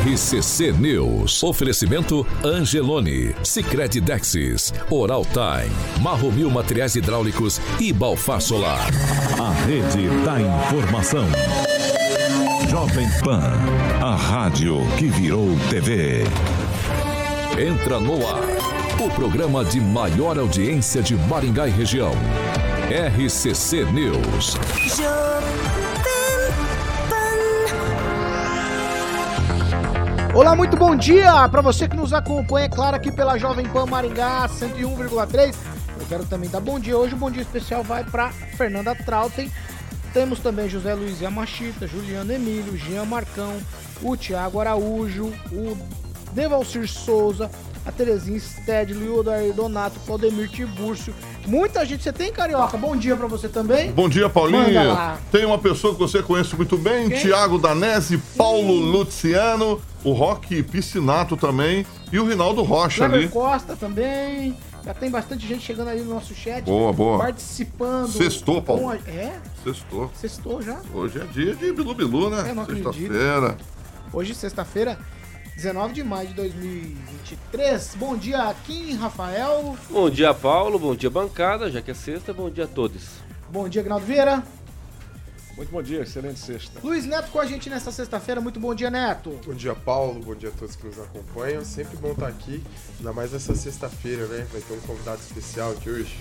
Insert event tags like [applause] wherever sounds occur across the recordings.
RCC News. Oferecimento Angelone, Sicredi Dexis, Oral Time, Marromil Materiais Hidráulicos e Balfar Solar. A rede da informação. Jovem Pan, a rádio que virou TV. Entra no ar, o programa de maior audiência de Maringá e região. RCC News. Olá, muito bom dia para você que nos acompanha, é claro, aqui pela Jovem Pan Maringá 101,3. Eu quero também dar bom dia hoje. O bom dia especial vai para Fernanda Trautem. Temos também José Luiz Yamachita, Juliano Emílio, Jean Marcão, o Tiago Araújo, o Devalcir Souza, a Terezinha Stedley, o Odair Donato, Claudemir Tibúrcio. Muita gente. Você tem, Carioca? Bom dia pra você também. Bom dia, Paulinho. Tem uma pessoa que você conhece muito bem, Quem? Tiago Danese, Paulo Luciano, o Rock Piscinato também e o Rinaldo Rocha Cleber ali. Costa também. Já tem bastante gente chegando aí no nosso chat. Boa, boa. Participando. Sextou, Paulo. A... É? Sextou. Sextou já. Hoje é dia de Bilu Bilu, né? É, Sexta-feira. Hoje, sexta-feira, 19 de maio de 2023. Bom dia, Kim, Rafael. Bom dia, Paulo. Bom dia, bancada, já que é sexta. Bom dia a todos. Bom dia, Gnaldo Vieira. Muito bom dia, excelente sexta. Luiz Neto com a gente nesta sexta-feira. Muito bom dia, Neto. Bom dia, Paulo. Bom dia a todos que nos acompanham. Sempre bom estar aqui, ainda mais nessa sexta-feira, né? Vai ter um convidado especial aqui hoje.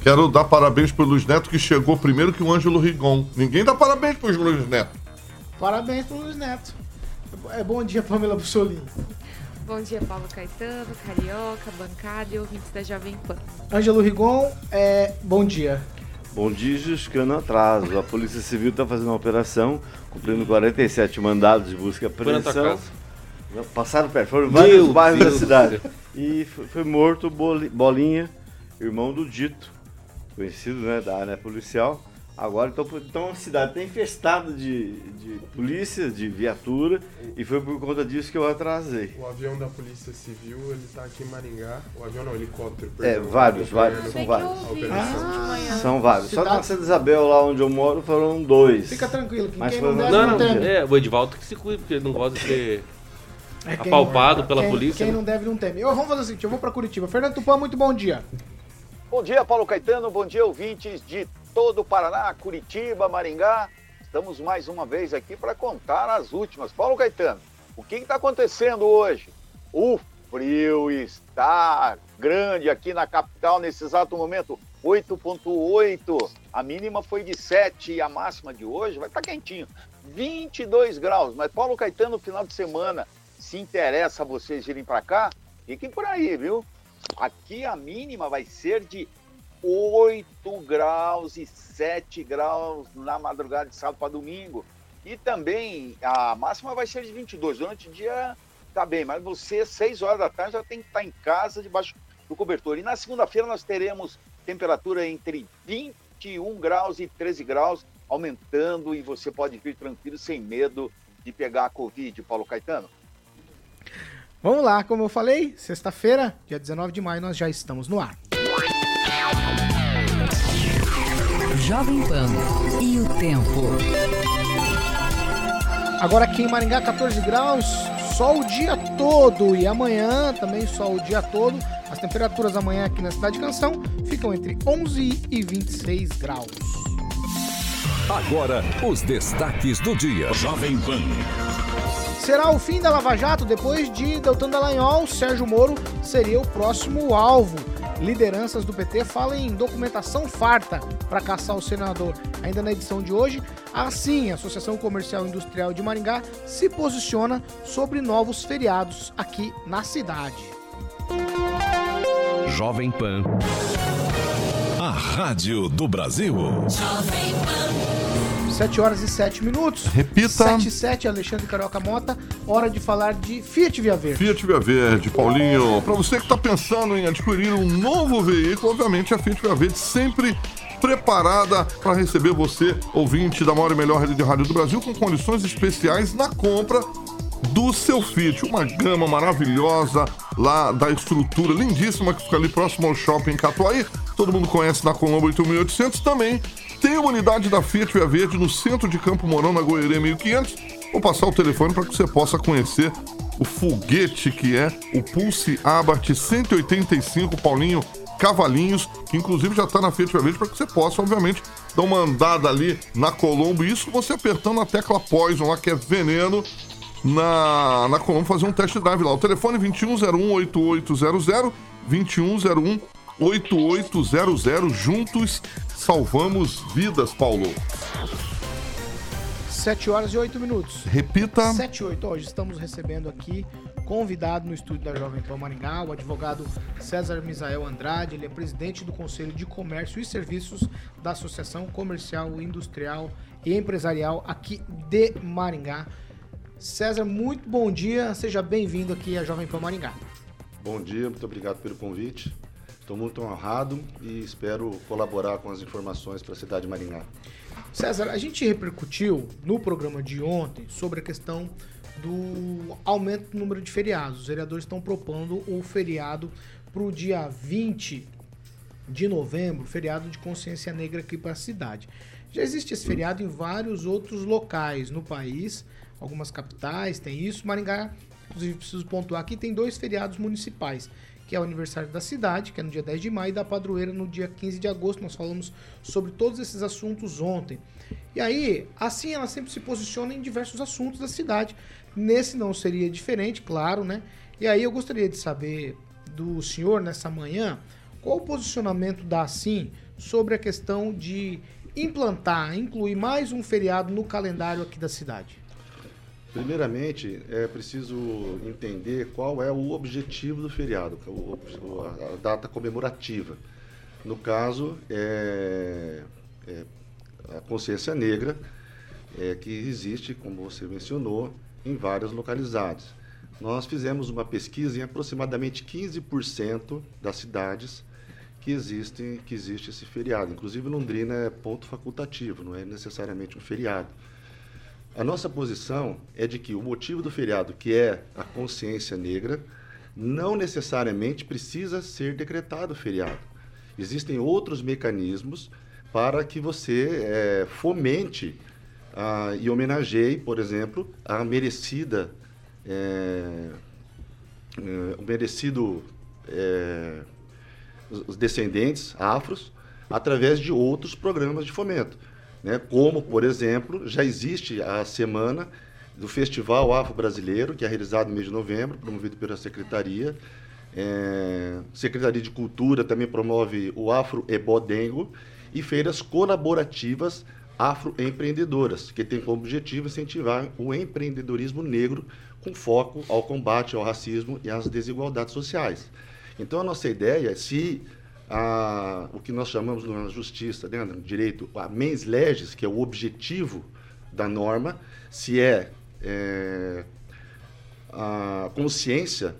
Quero dar parabéns pro Luiz Neto que chegou primeiro que o Ângelo Rigon. Ninguém dá parabéns pro Luiz Neto. Parabéns pro Luiz Neto. É, bom dia, Pamela Bussolini. Bom dia, Paulo Caetano, Carioca, bancada e ouvintes da Jovem Pan. Ângelo Rigon, é, bom dia. Bom dia, Juscano Atraso. A Polícia Civil está fazendo uma operação, cumprindo 47 mandados de busca e apreensão. Passaram perto, foram vários Meu bairros Deus da cidade. E foi, foi morto Bolinha, irmão do Dito, conhecido né, da área policial. Agora, então, então a cidade está infestada de, de polícia, de viatura, e foi por conta disso que eu atrasei. O avião da Polícia Civil, ele está aqui em Maringá. O avião não, o helicóptero. É, perdão, é, vários, vários, são vários. Ah, são vários. Só na Santa Isabel, lá onde eu moro, foram dois. Fica tranquilo, que Mas quem não deve não, não, teme. É, o Edivaldo que se cuida, porque ele não gosta de ser é apalpado pela quem, polícia. Quem né? não deve não teme. Eu, vamos fazer o seguinte, eu vou para Curitiba. Fernando Tupã, muito bom dia. Bom dia, Paulo Caetano. Bom dia, ouvintes de todo o Paraná, Curitiba, Maringá. Estamos mais uma vez aqui para contar as últimas. Paulo Caetano, o que está acontecendo hoje? O frio está grande aqui na capital nesse exato momento. 8,8. A mínima foi de 7 e a máxima de hoje vai estar tá quentinho. 22 graus. Mas Paulo Caetano, no final de semana, se interessa vocês irem para cá, fiquem por aí, viu? Aqui a mínima vai ser de 8 graus e 7 graus na madrugada de sábado para domingo. E também a máxima vai ser de 22. Durante o dia tá bem, mas você, 6 horas da tarde, já tem que estar tá em casa debaixo do cobertor. E na segunda-feira nós teremos temperatura entre 21 graus e 13 graus, aumentando e você pode vir tranquilo, sem medo de pegar a Covid, Paulo Caetano. Vamos lá, como eu falei, sexta-feira, dia 19 de maio, nós já estamos no ar. Jovem Pan e o tempo. Agora aqui em Maringá, 14 graus, sol o dia todo. E amanhã também sol o dia todo. As temperaturas amanhã aqui na Cidade de Canção ficam entre 11 e 26 graus. Agora, os destaques do dia. Jovem Pan. Será o fim da Lava Jato? Depois de Deltan Dallagnol, Sérgio Moro seria o próximo alvo. Lideranças do PT falam em documentação farta para caçar o senador. Ainda na edição de hoje, assim, a Associação Comercial e Industrial de Maringá se posiciona sobre novos feriados aqui na cidade. Jovem Pan. A Rádio do Brasil. Jovem Pan. 7 horas e 7 minutos. Repita. 7 e 7, Alexandre Carioca Mota. Hora de falar de Fiat Via Verde. Fiat Via Verde, Paulinho. Para você que está pensando em adquirir um novo veículo, obviamente a Fiat Via Verde sempre preparada para receber você, ouvinte da maior e melhor rede de rádio do Brasil, com condições especiais na compra do seu Fiat. Uma gama maravilhosa lá da estrutura lindíssima que fica ali próximo ao shopping Catuaí. Todo mundo conhece na Colombo 8800 também tem uma unidade da Fiat Via Verde no centro de Campo Mourão, na Goiânia 1500. Vou passar o telefone para que você possa conhecer o foguete que é o Pulse Abarth 185 Paulinho Cavalinhos, que inclusive já está na Fiat Via Verde para que você possa, obviamente, dar uma andada ali na Colombo. Isso você apertando a tecla Poison lá, que é veneno, na, na Colombo, fazer um test drive lá. O telefone 2101-8800, 2101-8800. Juntos salvamos vidas, Paulo. 7 horas e 8 minutos. Repita. 7 e 8. Hoje estamos recebendo aqui convidado no estúdio da Jovem Pan Maringá, o advogado César Misael Andrade. Ele é presidente do Conselho de Comércio e Serviços da Associação Comercial, Industrial e Empresarial aqui de Maringá. César, muito bom dia. Seja bem-vindo aqui à Jovem Pan Maringá. Bom dia, muito obrigado pelo convite. Estou muito honrado e espero colaborar com as informações para a cidade de Maringá. César, a gente repercutiu no programa de ontem sobre a questão do aumento do número de feriados. Os vereadores estão propondo o feriado para o dia 20 de novembro, feriado de consciência negra aqui para a cidade. Já existe esse feriado em vários outros locais no país, algumas capitais tem isso. Maringá, inclusive, preciso pontuar aqui, tem dois feriados municipais, que é o aniversário da cidade, que é no dia 10 de maio, e da padroeira no dia 15 de agosto. Nós falamos sobre todos esses assuntos ontem. E aí, assim ela sempre se posiciona em diversos assuntos da cidade. Nesse não seria diferente, claro, né? E aí eu gostaria de saber do senhor nessa manhã qual o posicionamento da Assim sobre a questão de implantar, incluir mais um feriado no calendário aqui da cidade. Primeiramente, é preciso entender qual é o objetivo do feriado, a data comemorativa. No caso, é, é a consciência negra, é, que existe, como você mencionou, em várias localidades. Nós fizemos uma pesquisa em aproximadamente 15% das cidades que existem, que existe esse feriado. Inclusive Londrina é ponto facultativo, não é necessariamente um feriado. A nossa posição é de que o motivo do feriado, que é a consciência negra, não necessariamente precisa ser decretado feriado. Existem outros mecanismos para que você é, fomente ah, e homenageie, por exemplo, a merecida, é, é, o merecido, é, os descendentes afros, através de outros programas de fomento. Né? Como, por exemplo, já existe a semana do Festival Afro Brasileiro, que é realizado no mês de novembro, promovido pela Secretaria. É, Secretaria de Cultura também promove o Afro Ebodengo, e feiras colaborativas afroempreendedoras, que tem como objetivo incentivar o empreendedorismo negro com foco ao combate ao racismo e às desigualdades sociais. Então, a nossa ideia é se a, o que nós chamamos na justiça, né, no direito, a mens legis, que é o objetivo da norma, se é, é a consciência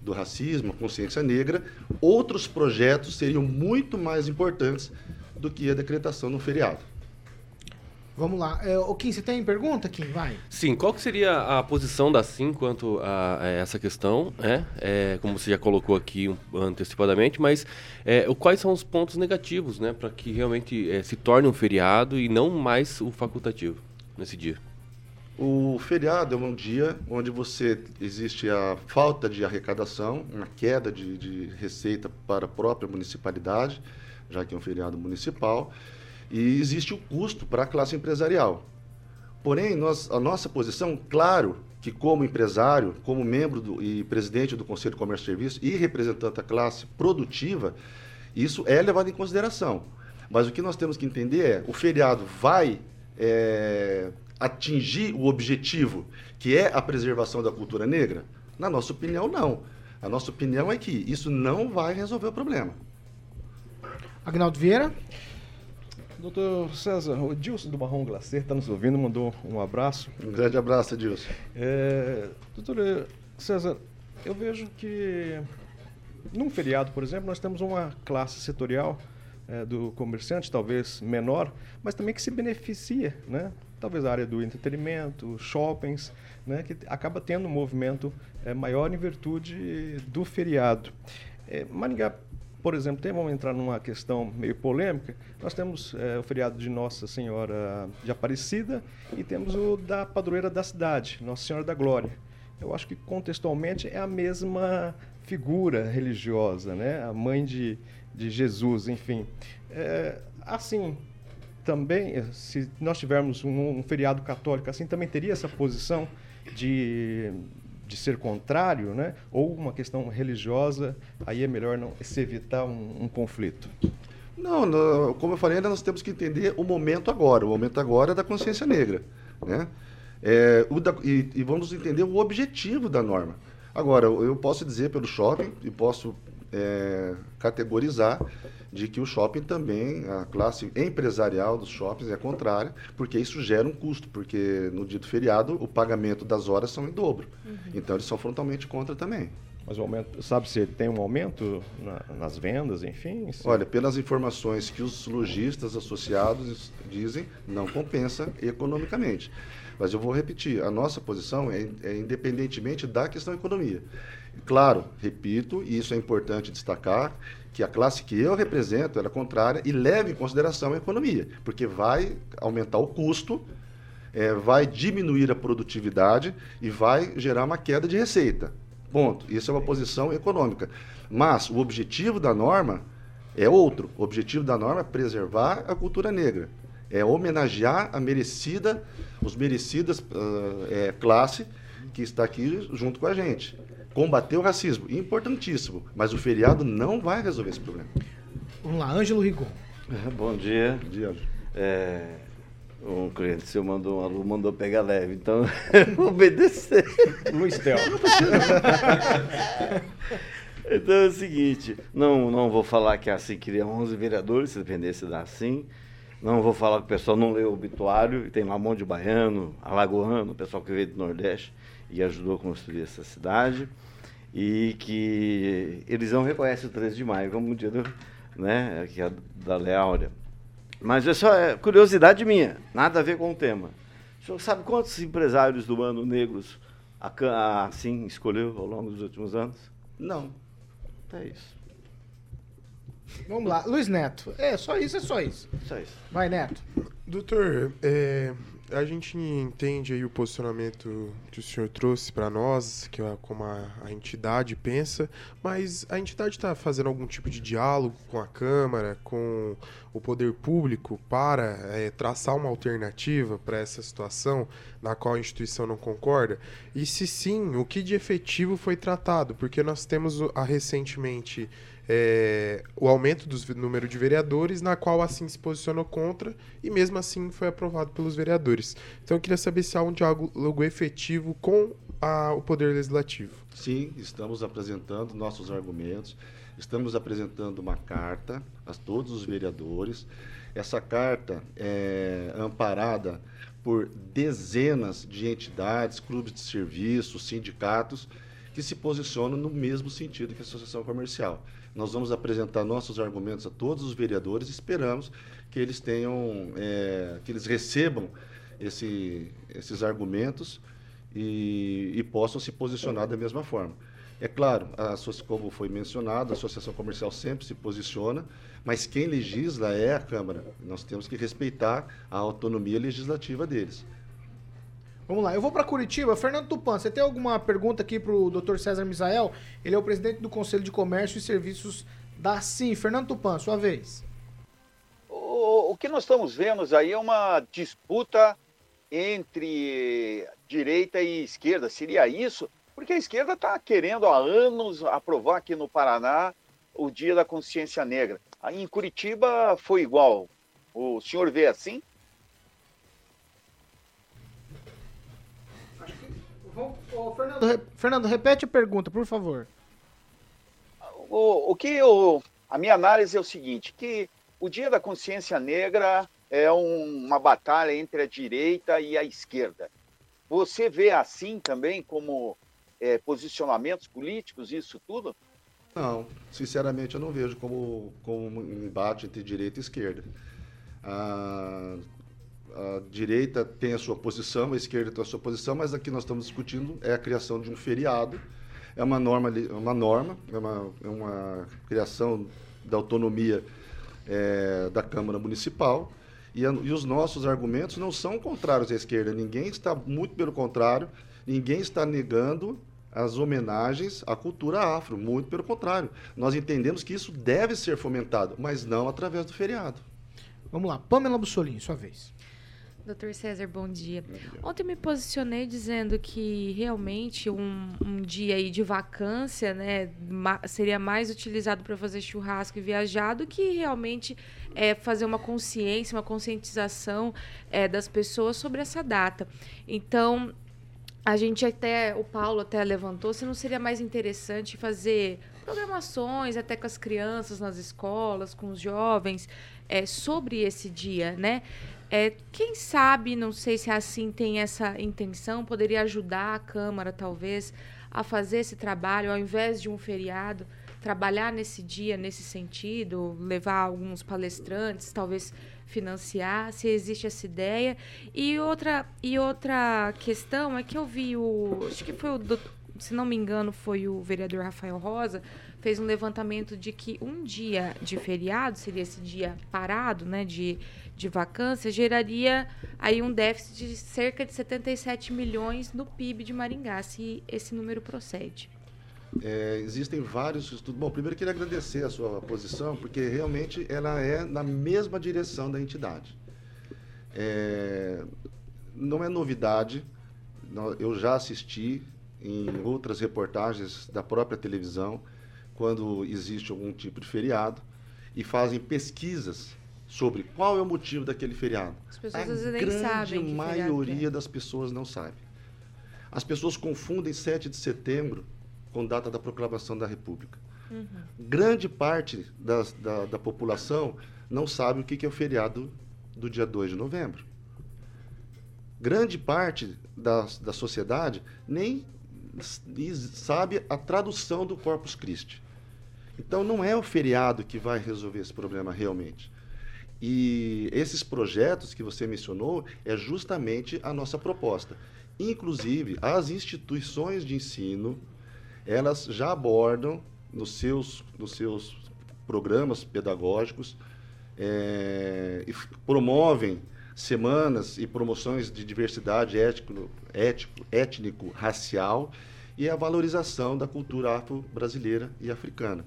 do racismo, a consciência negra, outros projetos seriam muito mais importantes do que a decretação no feriado. Vamos lá. É, o Kim, você tem pergunta, Kim? Vai. Sim, qual que seria a posição da SIM quanto a, a essa questão, né? É, como você já colocou aqui um, antecipadamente, mas é, quais são os pontos negativos, né? Para que realmente é, se torne um feriado e não mais o facultativo nesse dia? O feriado é um dia onde você existe a falta de arrecadação, uma queda de, de receita para a própria municipalidade, já que é um feriado municipal, e existe o custo para a classe empresarial. Porém, nós, a nossa posição, claro que como empresário, como membro do, e presidente do Conselho de Comércio e Serviços e representante da classe produtiva, isso é levado em consideração. Mas o que nós temos que entender é, o feriado vai é, atingir o objetivo, que é a preservação da cultura negra? Na nossa opinião, não. A nossa opinião é que isso não vai resolver o problema. Agnaldo Vieira. Doutor César, o Dilson do Marrom Glacier está nos ouvindo, mandou um abraço. Um grande abraço, Dilson. É, doutor César, eu vejo que num feriado, por exemplo, nós temos uma classe setorial é, do comerciante, talvez menor, mas também que se beneficia, né? Talvez a área do entretenimento, shoppings, né? que acaba tendo um movimento é, maior em virtude do feriado. É, Maringá por exemplo, tem, vamos entrar numa questão meio polêmica, nós temos é, o feriado de Nossa Senhora de Aparecida e temos o da padroeira da cidade, Nossa Senhora da Glória. Eu acho que contextualmente é a mesma figura religiosa, né? a mãe de, de Jesus, enfim. É, assim, também, se nós tivermos um, um, feriado católico assim, também teria essa posição de, de ser contrário, né? ou uma questão religiosa, aí é melhor não se evitar um, um conflito. Não, como eu falei, nós temos que entender o momento agora. O momento agora é da consciência negra. Né? É, da, e, e, vamos entender o objetivo da norma. Agora, eu posso dizer pelo shopping e posso é, categorizar de que o shopping também, a classe empresarial dos shoppings é contrária, porque isso gera um custo, porque no dito feriado o pagamento das horas são em dobro. Uhum. Então eles são frontalmente contra também. Mas o aumento, sabe se tem um aumento na, nas vendas, enfim? Se... Olha, pelas informações que os lojistas associados dizem, não compensa economicamente. Mas eu vou repetir, a nossa posição é, é independentemente da questão economia. Claro, repito, e isso é importante destacar, que a classe que eu represento é contrária e leva em consideração a economia, porque vai aumentar o custo, é, vai diminuir a produtividade e vai gerar uma queda de receita. Ponto. Isso é uma posição econômica. Mas o objetivo da norma é outro. O objetivo da norma é preservar a cultura negra, é homenagear a merecida, os merecidas uh, é, classe que está aqui junto com a gente combater o racismo, importantíssimo, mas o feriado não vai resolver esse problema. Vamos lá, Ângelo Rigon. Bom dia. Bom dia, Ângelo. É, um cliente seu mandou, um aluno mandou pegar leve, então [laughs] vou obedecer. Luiz Tel. [laughs] então é o seguinte, não, não vou falar que a assim queria 11 vereadores, se dependesse da assim. Não vou falar que o pessoal não leu o obituário, tem lá um monte de baiano, alagoano, o pessoal que veio do Nordeste e ajudou a construir essa cidade e que eles não reconhecem o 13 de maio como o dia do, né, que é da Lei Áurea. Mas é só é curiosidade minha, nada a ver com o tema. O senhor sabe quantos empresários do ano negros a, assim escolheu ao longo dos últimos anos? Não. É isso. Vamos lá, Luiz Neto. É, só isso, é só isso. Só isso. Vai, Neto. Doutor, é, a gente entende aí o posicionamento que o senhor trouxe para nós, que é como a, a, entidade pensa, mas a entidade está fazendo algum tipo de diálogo com a Câmara, com o poder público, para é, traçar uma alternativa para essa situação na qual a instituição não concorda? E se sim, o que de efetivo foi tratado? Porque nós temos a, recentemente é, o aumento do número de vereadores, na qual assim se posicionou contra e mesmo assim foi aprovado pelos vereadores. Então eu queria saber se há um diálogo efetivo com a, o Poder Legislativo. Sim, estamos apresentando nossos argumentos, estamos apresentando uma carta a todos os vereadores. Essa carta é amparada por dezenas de entidades, clubes de serviço, sindicatos, que se posicionam no mesmo sentido que a associação comercial. Nós vamos apresentar nossos argumentos a todos os vereadores e esperamos que eles tenham, é, que eles recebam esse, esses argumentos e, e, possam se posicionar da mesma forma. É claro, a, como foi mencionado, a associação comercial sempre se posiciona, mas quem legisla é a Câmara. Nós temos que respeitar a autonomia legislativa deles. Vamos lá, eu vou para Curitiba. Fernando Tupan, você tem alguma pergunta aqui para o Dr. César Misael? Ele é o presidente do Conselho de Comércio e Serviços da Sim. Fernando Tupan, sua vez. O, o que nós estamos vendo aí é uma disputa entre direita e esquerda. Seria isso? Porque a esquerda está querendo há anos aprovar aqui no Paraná o Dia da Consciência Negra. Aí em Curitiba foi igual. O senhor vê assim? Fernando, Fernando, repete a pergunta, por favor. O, o que eu, a minha análise é o seguinte, que o Dia da Consciência Negra é um, uma batalha entre a direita e a esquerda. Você vê assim também como é, posicionamentos políticos, isso tudo? Não, sinceramente eu não vejo como, como um embate entre direita e esquerda. Ah, a direita tem a sua posição, a esquerda tem a sua posição, mas aqui nós estamos discutindo é a criação de um feriado. É uma norma, é uma norma, é uma, é uma criação da autonomia é, da Câmara Municipal. E, a, e, os nossos argumentos não são contrários à esquerda. Ninguém está, muito pelo contrário, ninguém está negando as homenagens à cultura afro. Muito pelo contrário. Nós entendemos que isso deve ser fomentado, mas não através do feriado. Vamos lá, Pamela Bussolini, sua vez. Doutor César, bom dia. bom dia. Ontem me posicionei dizendo que realmente um, um dia aí de vacância né, ma seria mais utilizado para fazer churrasco e viajar do que realmente é, fazer uma consciência, uma conscientização é, das pessoas sobre essa data. Então, a gente até, o Paulo até levantou, se não seria mais interessante fazer programações até com as crianças nas escolas, com os jovens, é, sobre esse dia, né? É, quem sabe, não sei se assim tem essa intenção, poderia ajudar a Câmara, talvez, a fazer esse trabalho, ao invés de um feriado, trabalhar nesse dia, nesse sentido, levar alguns palestrantes, talvez financiar, se existe essa ideia. E outra, e outra questão é que eu vi o. Acho que foi o. Se não me engano, foi o vereador Rafael Rosa, fez um levantamento de que um dia de feriado, seria esse dia parado, né? De de vacância geraria aí um déficit de cerca de 77 milhões no PIB de Maringá, se esse número procede. É, existem vários estudos. Bom, primeiro queria agradecer a sua posição, porque realmente ela é na mesma direção da entidade. É, não é novidade, eu já assisti em outras reportagens da própria televisão, quando existe algum tipo de feriado, e fazem pesquisas sobre qual é o motivo daquele feriado. As pessoas a às vezes nem sabem. A grande maioria é. das pessoas não sabe. As pessoas confundem 7 de setembro com data da proclamação da República. Uhum. Grande parte da, da, da, população não sabe o que é o feriado do dia 2 de novembro. Grande parte da, da sociedade nem sabe a tradução do Corpus Christi. Então, não é o feriado que vai resolver esse problema realmente. E esses projetos que você mencionou é justamente a nossa proposta. Inclusive, as instituições de ensino, elas já abordam nos seus, nos seus programas pedagógicos é, e promovem semanas e promoções de diversidade étnico, ético, étnico, racial e a valorização da cultura afro-brasileira e africana.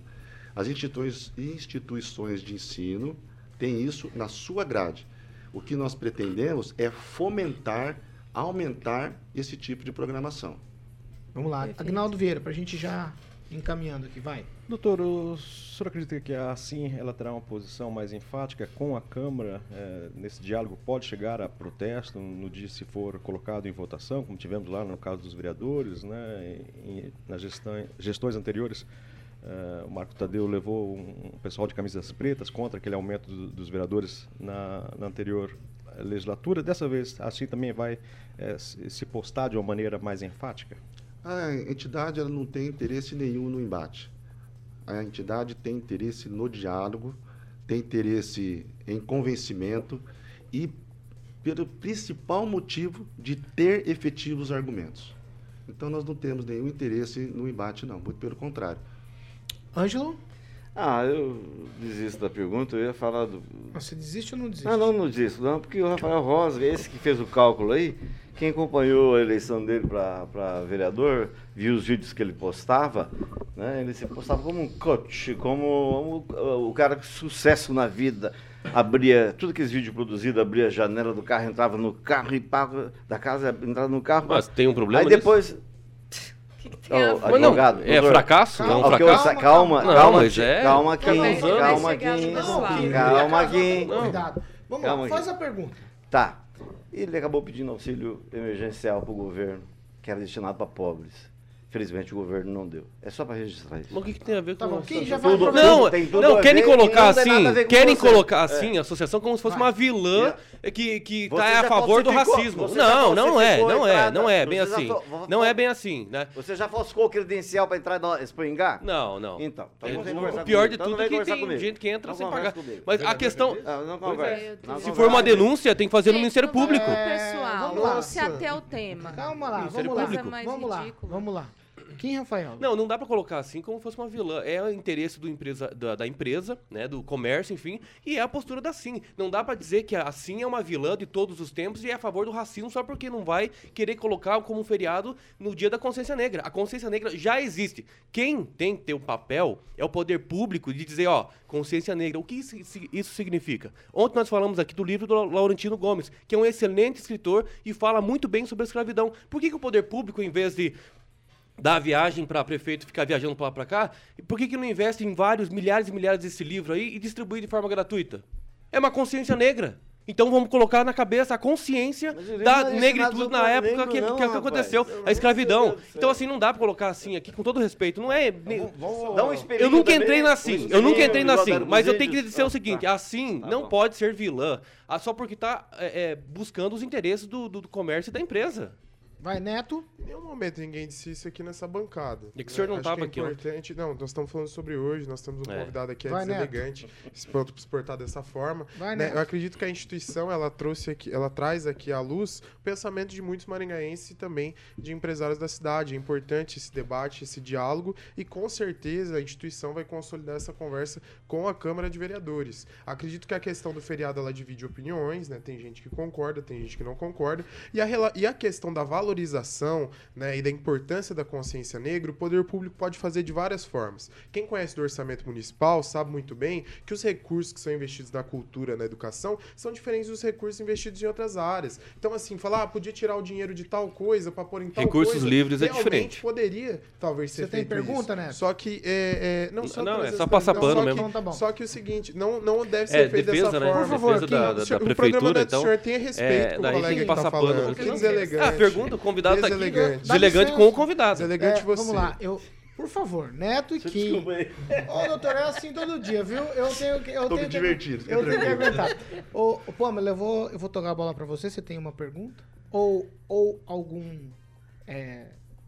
As instituições, de ensino tem isso na sua grade. O que nós pretendemos é fomentar, aumentar esse tipo de programação. Vamos lá, Perfeito. Agnaldo Vieira, para a gente já encaminhando aqui, vai. Doutor, o senhor acredita que assim ela terá uma posição mais enfática com a Câmara é, nesse diálogo? Pode chegar a protesto no dia se for colocado em votação, como tivemos lá no caso dos vereadores, né, em, nas gestões anteriores? Uh, o Marco Tadeu levou um, pessoal de camisas pretas contra aquele aumento do, dos vereadores na, na, anterior legislatura. Dessa vez, assim também vai se postar de uma maneira mais enfática? A entidade ela não tem interesse nenhum no embate. A entidade tem interesse no diálogo, tem interesse em convencimento e pelo principal motivo de ter efetivos argumentos. Então nós não temos nenhum interesse no embate, não, muito pelo contrário. Ângelo? Ah, eu desisto da pergunta, eu ia falar do. Você desiste ou não desiste? Ah, não, não desisto, não, porque o Rafael Rosa, esse que fez o cálculo aí, quem acompanhou a eleição dele para vereador, viu os vídeos que ele postava, né? Ele se postava como um coach, como o, o cara com sucesso na vida. Abria, tudo aqueles vídeos produzidos, abria a janela do carro, entrava no carro e paga da casa, entrava no carro. Mas tem um problema Aí depois. Nisso? Oh, advogado, não, é fracasso? Calma, é um fracasso? Calma, calma, calma, mas é... calma aqui, calma aqui, calma aqui. Cuidado. Vamos calma lá, faz a pergunta. Tá. Ele acabou pedindo auxílio emergencial para o governo, que era destinado para pobres. Felizmente o governo não deu. É só para registrar isso. Mas o que, que, tem a ver tá com bom, quem já vai tudo, Não, tem tudo não querem colocar assim, querem colocar assim a associação como se fosse vai. uma vilã é. que que tá a favor do racismo. Não, não é, não é, não é bem assim. Não é bem assim, né? Você já falsificou credencial para entrar no Springar? Não, não. Então, então o pior de tudo é que tem gente que entra sem pagar. Mas a questão Se for uma denúncia, tem que fazer no Ministério Público. Pessoal, vamos se até o tema. Calma lá, vamos lá. Vamos lá. Vamos lá. Quem, Rafael? Não, não dá para colocar assim como fosse uma vilã. É o interesse do empresa, da, da, empresa, né, do comércio, enfim, e é a postura da Sim. Não dá para dizer que a Sim é uma vilã de todos os tempos e é a favor do racismo só porque não vai querer colocar como um feriado no dia da consciência negra. A consciência negra já existe. Quem tem que ter um papel é o poder público de dizer, ó, consciência negra. O que isso, isso significa? Ontem nós falamos aqui do livro do Laurentino Gomes, que é um excelente escritor e fala muito bem sobre a escravidão. Por que, que o poder público, em vez de dar a viagem para prefeito ficar viajando para lá para cá, por que, que não investe em vários milhares e milhares desse livro aí e distribui de forma gratuita? É uma consciência negra. Então vamos colocar na cabeça a consciência da negritude na época que, não, que, que aconteceu, a escravidão. Então assim, não dá pra colocar assim aqui, com todo respeito, não é... Vamos, vamos, eu nunca entrei na assim, eu nunca entrei na assim, mas eu tenho que dizer o seguinte, assim tá não pode ser vilã, ah, só porque tá é, é, buscando os interesses do, do comércio e da empresa. Vai, Neto. Em nenhum momento ninguém disse isso aqui nessa bancada. E que o senhor não estava é aqui, importante... Não, nós estamos falando sobre hoje, nós temos um é. convidado aqui, é Vai, deselegante, pronto para exportar dessa forma. Vai, né? Eu acredito que a instituição, ela trouxe aqui, ela traz aqui à luz o pensamento de muitos maringaenses e também de empresários da cidade. É importante esse debate, esse diálogo e com certeza a instituição vai consolidar essa conversa com a Câmara de Vereadores. Acredito que a questão do feriado, ela divide opiniões, né? Tem gente que concorda, tem gente que não concorda. E a, e a questão da valorização valorização né, e da importância da consciência negra, o poder público pode fazer de várias formas. Quem conhece do orçamento municipal sabe muito bem que os recursos que são investidos na cultura, na educação, são diferentes dos recursos investidos em outras áreas. Então, assim, falar, ah, podia tirar o dinheiro de tal coisa para pôr em tal recursos coisa. livres é diferente. poderia, talvez, ser Você tem pergunta, isso. né? Só que, é, é, não, só não, é só passar pano mesmo. Que, então tá só que o seguinte, não, não deve ser é, feito defesa, dessa né? forma. Por favor, da, da, da, o prefeitura, então... O senhor tenha respeito é, com o colega que tá falando. Que deselegante. Ah, pergunta, o convidado tá aqui. Deselegante com o convidado. Deselegante é, você. Vamos lá, eu... Por favor, Neto e Kim. Ô, doutor, é assim todo dia, viu? Eu tenho que. Eu Tô tenho me divertindo. Que, eu tenho que aguentar. Ô, ô Pamela, eu vou, eu vou tocar a bola pra você. Você tem uma pergunta? Ou, ou algum. É,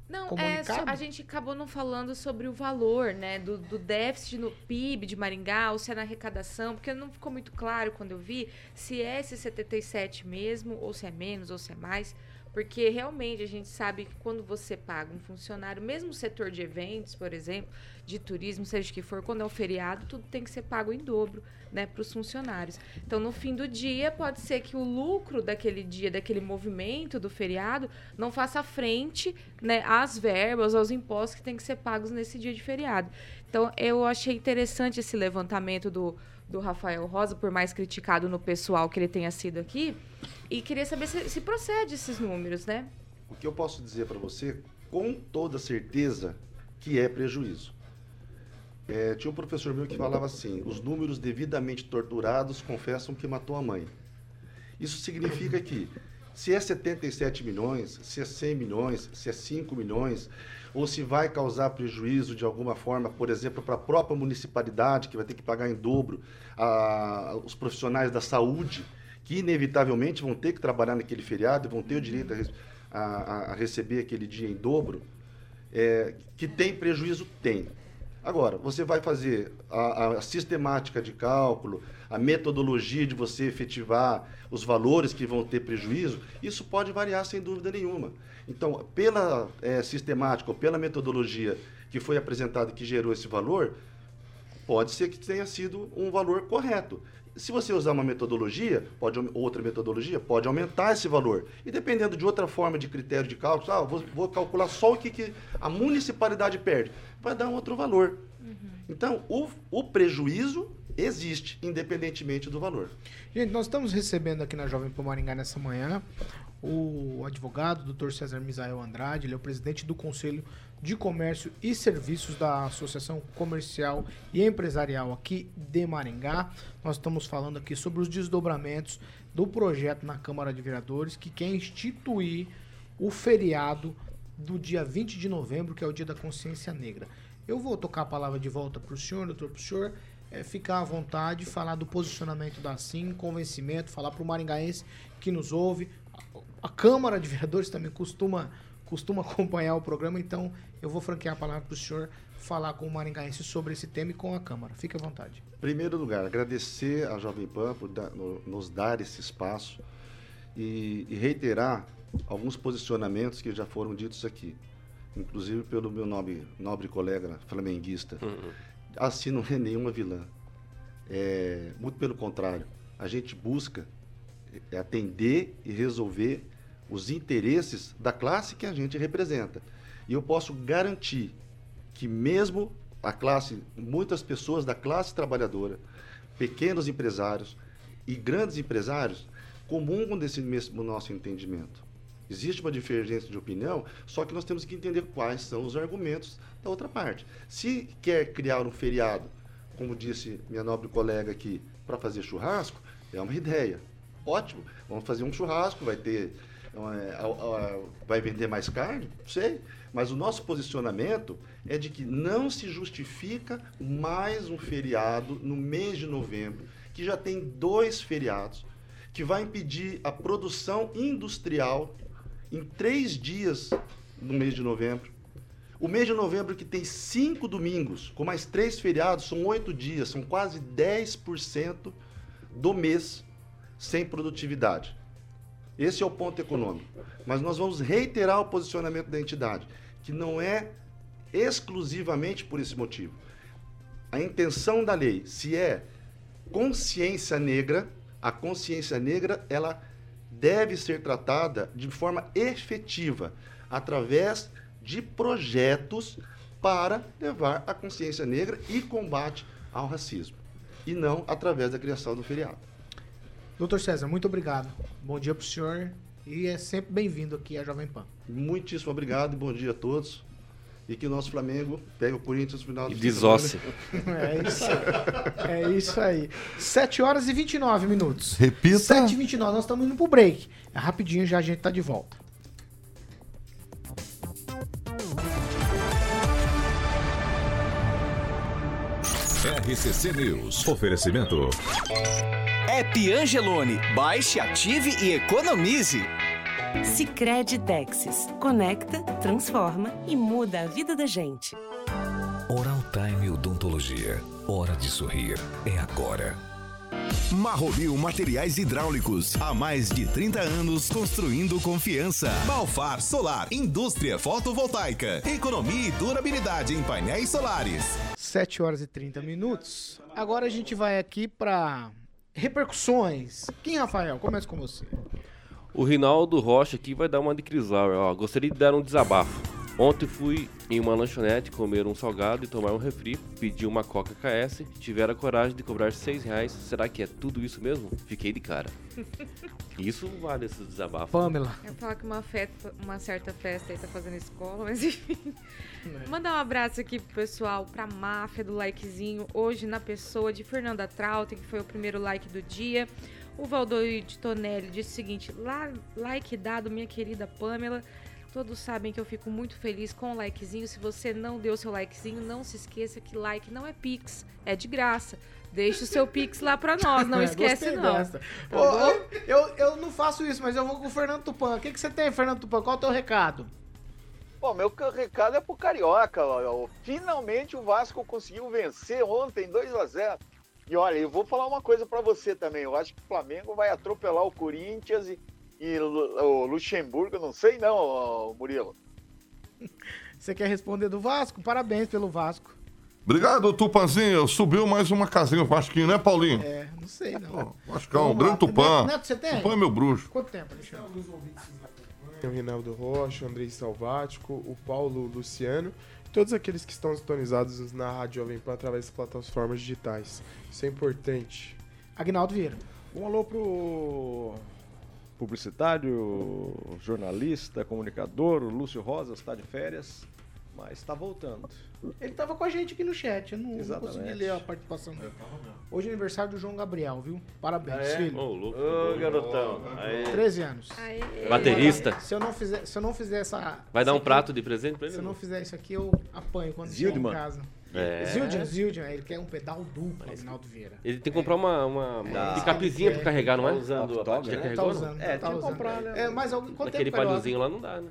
não, é, a gente acabou não falando sobre o valor, né, do, do, déficit no PIB de Maringá, ou se é na arrecadação, porque não ficou muito claro quando eu vi se é esse 77 mesmo, ou se é menos, ou se é mais. Porque realmente a gente sabe que quando você paga um funcionário, mesmo o setor de eventos, por exemplo, de turismo, seja o que for, quando é o feriado, tudo tem que ser pago em dobro né, para os funcionários. Então, no fim do dia, pode ser que o lucro daquele dia, daquele movimento do feriado, não faça frente né, às verbas, aos impostos que têm que ser pagos nesse dia de feriado. Então, eu achei interessante esse levantamento do do Rafael Rosa, por mais criticado no pessoal que ele tenha sido aqui. E queria saber se, se procede esses números, né? O que eu posso dizer para você, com toda certeza, que é prejuízo. É, tinha um professor meu que falava assim: os números devidamente torturados confessam que matou a mãe. Isso significa que, se é 77 milhões, se é 100 milhões, se é 5 milhões, ou se vai causar prejuízo de alguma forma, por exemplo, para a própria municipalidade, que vai ter que pagar em dobro a, os profissionais da saúde, que inevitavelmente vão ter que trabalhar naquele feriado e vão ter o direito a, a, a receber aquele dia em dobro, é, que tem prejuízo? Tem. Agora, você vai fazer a, a, sistemática de cálculo, a metodologia de você efetivar os valores que vão ter prejuízo, isso pode variar sem dúvida nenhuma. Então, pela é, sistemática ou pela metodologia que foi apresentada que gerou esse valor, pode ser que tenha sido um valor correto. Se você usar uma metodologia, pode outra metodologia, pode aumentar esse valor. E dependendo de outra forma de critério de cálculo, ah, vou, vou calcular só o que, que, a municipalidade perde, vai dar um outro valor. Uhum. Então, o, o prejuízo existe, independentemente do valor. Gente, nós estamos recebendo aqui na Jovem Pan Maringá nessa manhã o advogado, Dr. César Misael Andrade, ele é o presidente do Conselho de Comércio e Serviços da Associação Comercial e Empresarial aqui de Maringá. Nós estamos falando aqui sobre os desdobramentos do projeto na Câmara de Vereadores que quer instituir o feriado do dia 20 de novembro, que é o Dia da Consciência Negra. Eu vou tocar a palavra de volta para o senhor, doutor, para o senhor é, ficar à vontade, falar do posicionamento da SIM, convencimento, falar para o maringaense que nos ouve, a Câmara de Vereadores também costuma, costuma [laughs] acompanhar o programa, então eu vou franquear a palavra para o senhor falar com o Maringaense sobre esse tema e com a Câmara. Fique à vontade. Em primeiro lugar, agradecer à Jovem Pan por dar, no, nos dar esse espaço e, e, reiterar alguns posicionamentos que já foram ditos aqui. inclusive pelo meu nobre, nobre colega flamenguista, Uhum. assim não é nenhuma vilã. É, muito pelo contrário, a gente busca é, atender e resolver os interesses da classe que a gente representa. E eu posso garantir que mesmo a classe, muitas pessoas da classe trabalhadora, pequenos empresários e grandes empresários comungam desse mesmo nosso entendimento. Existe uma divergência de opinião, só que nós temos que entender quais são os argumentos da outra parte. Se quer criar um feriado, como disse minha nobre colega aqui, para fazer churrasco, é uma ideia. Ótimo, vamos fazer um churrasco, vai ter. é, vai vender mais carne? Não sei. Mas o nosso posicionamento é de que não se justifica mais um feriado no mês de novembro, que já tem dois feriados, que vai impedir a produção industrial em três dias no mês de novembro. O mês de novembro que tem cinco domingos, com mais três feriados, são oito dias, são quase 10% do mês sem produtividade. Esse é o ponto econômico. Mas nós vamos reiterar o posicionamento da entidade, que não é exclusivamente por esse motivo. A intenção da lei, se é consciência negra, a consciência negra ela deve ser tratada de forma efetiva, através de projetos para levar a consciência negra e combate ao racismo, e não através da criação do feriado. Doutor César, muito obrigado. Bom dia pro senhor e é sempre bem-vindo aqui à Jovem Pan. Muitíssimo obrigado e bom dia a todos. E que o nosso Flamengo pegue o Corinthians no final E de desosse. [laughs] É isso aí. É isso aí. 7 horas e 29 minutos. Repita. 7 e 29 nós estamos indo pro break. É rapidinho já a gente tá de volta. RCC News. Oferecimento. App Angelone. Baixe, ative e economize. Sicredi Texas. Conecta, transforma e muda a vida da gente. Oral Time Odontologia. Hora de sorrir. É agora. Marromil Materiais Hidráulicos. Há mais de 30 anos construindo confiança. Balfar Solar. Indústria fotovoltaica. Economia e durabilidade em painéis solares. 7 horas e 30 minutos. Agora a gente vai aqui pra repercussões. Quem, Rafael? Começa com você. O Rinaldo Rocha aqui vai dar uma de Crislau. Ó, gostaria de dar um desabafo. Ontem fui em uma lanchonete comer um salgado e tomar um refri. Pedi uma Coca KS. Tiveram a coragem de cobrar 6 reais. Será que é tudo isso mesmo? Fiquei de cara. [laughs] Isso vale esse desabafo. Pamela. Eu ia falar que uma, festa, uma certa festa aí tá fazendo escola, mas enfim. Mandar um abraço aqui pro pessoal, pra máfia do likezinho, hoje na pessoa de Fernanda Trautem, que foi o primeiro like do dia. O Valdoide Tonelli disse o seguinte: "La- like dado, minha querida Pamela. Todos sabem que eu fico muito feliz com o likezinho. Se você não deu seu likezinho, não se esqueça que like não é pix, é de graça. Deixa o seu pix lá pra nós, não [laughs] É, esquece não. Tá Ô, eu, eu não faço isso, mas eu vou com o Fernando Tupan. O que, que você tem, Fernando Tupan? Qual é o teu recado? Bom, meu ca- recado é pro Carioca. ó. Finalmente o Vasco conseguiu vencer ontem 2 a 0 E olha, eu vou falar uma coisa pra você também. Eu acho que o Flamengo vai atropelar o Corinthians e, e o Luxemburgo, não sei não, ó, Murilo. [laughs] Você quer responder do Vasco? Parabéns pelo Vasco. Obrigado, Tupanzinho. Subiu mais uma casinha o Vasquinho, né, Paulinho? É, não sei não. Vascão, Vamos grande. Tupã. Neto, Neto, você tem? Tupã é meu bruxo. Quanto tempo, Alexandre? O Rinaldo Rocha, o Andrei Salvático, o Paulo Luciano e todos aqueles que estão sintonizados na Rádio Jovem Pan através das plataformas digitais. Isso é importante. Agnaldo Vieira. Um alô pro publicitário, jornalista, comunicador, o Lúcio Rosa, está de férias, mas está voltando. Ele tava com a gente aqui no chat, eu não, não consegui ler a participação dele. Hoje é aniversário do João Gabriel, viu? Parabéns, Ah, é? filho. Ô, louco. Ô, garotão. Aí. 13 anos. Aê. Baterista. Se eu não fizer, se eu não fizer essa. Vai dar um aqui- prato de presente pra ele? Se eu não fizer isso aqui, eu apanho quando chegar em Zildman. casa. É. Zildjian, Zildjian, ele quer um pedal duplo, Agnaldo Vieira. Ele tem que comprar uma, uma, uma Tá. picapezinha pra carregar, não é? Tá usando a Já toga, né? Tá usando, É, tá usando. comprar, né? É, mas algum, quanto Naquele tempo, lá não dá, né?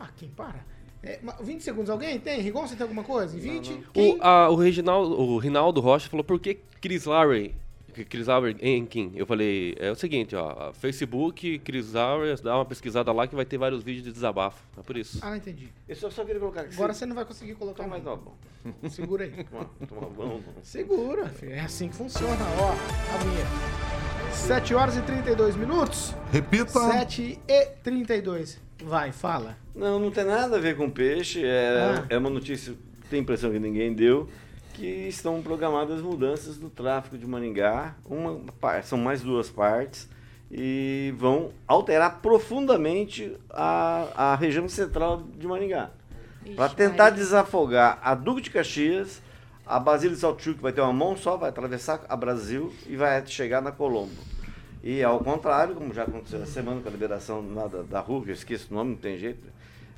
Ah, quem para? É, mas 20 segundos, alguém tem? Rigon, você tem alguma coisa? Em 20? O, Quem? a, o, Reginaldo, o Rinaldo Rocha falou, por que Chris Larry Chris Auer em quem? Eu falei, é o seguinte, ó, Facebook, Chris Auer, dá uma pesquisada lá que vai ter vários vídeos de desabafo. É por isso. Ah, entendi. Eu só, só queria colocar aqui. Agora você não vai conseguir colocar mais mais. não, bom. Segura aí. [laughs] Toma bom. Segura, filho. É assim que funciona. Ó, a vinheta. 7 horas e 32 minutos. Repita. 7 e 32. Vai, fala. Não, não tem nada a ver com peixe. É, Ah. é uma notícia, tem impressão que ninguém deu, que estão programadas mudanças no tráfego de Maringá. Uma, são mais duas partes e vão alterar profundamente a, a região central de Maringá. Para tentar desafogar a Duque de Caxias, a Basílio de que vai ter uma mão só, vai atravessar a Brasil e vai chegar na Colombo. E ao contrário, como já aconteceu na semana com a liberação da, da rua, que eu esqueço o nome, não tem jeito,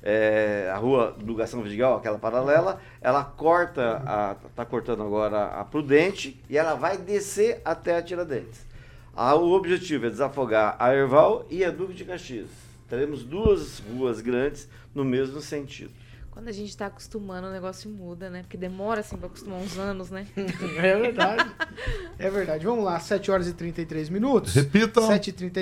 é, a rua do Gastão Vidigal, aquela paralela, ela corta, a, tá cortando agora a Prudente e ela vai descer até a Tiradentes. Ah, o objetivo é desafogar a Erval e a Duque de Caxias. Teremos duas ruas grandes no mesmo sentido. Quando a gente tá acostumando, o negócio muda, né? Porque demora assim pra acostumar uns anos, né? [laughs] É verdade. É verdade. Vamos lá, 7 horas e 33 minutos. Repita. 7 e 30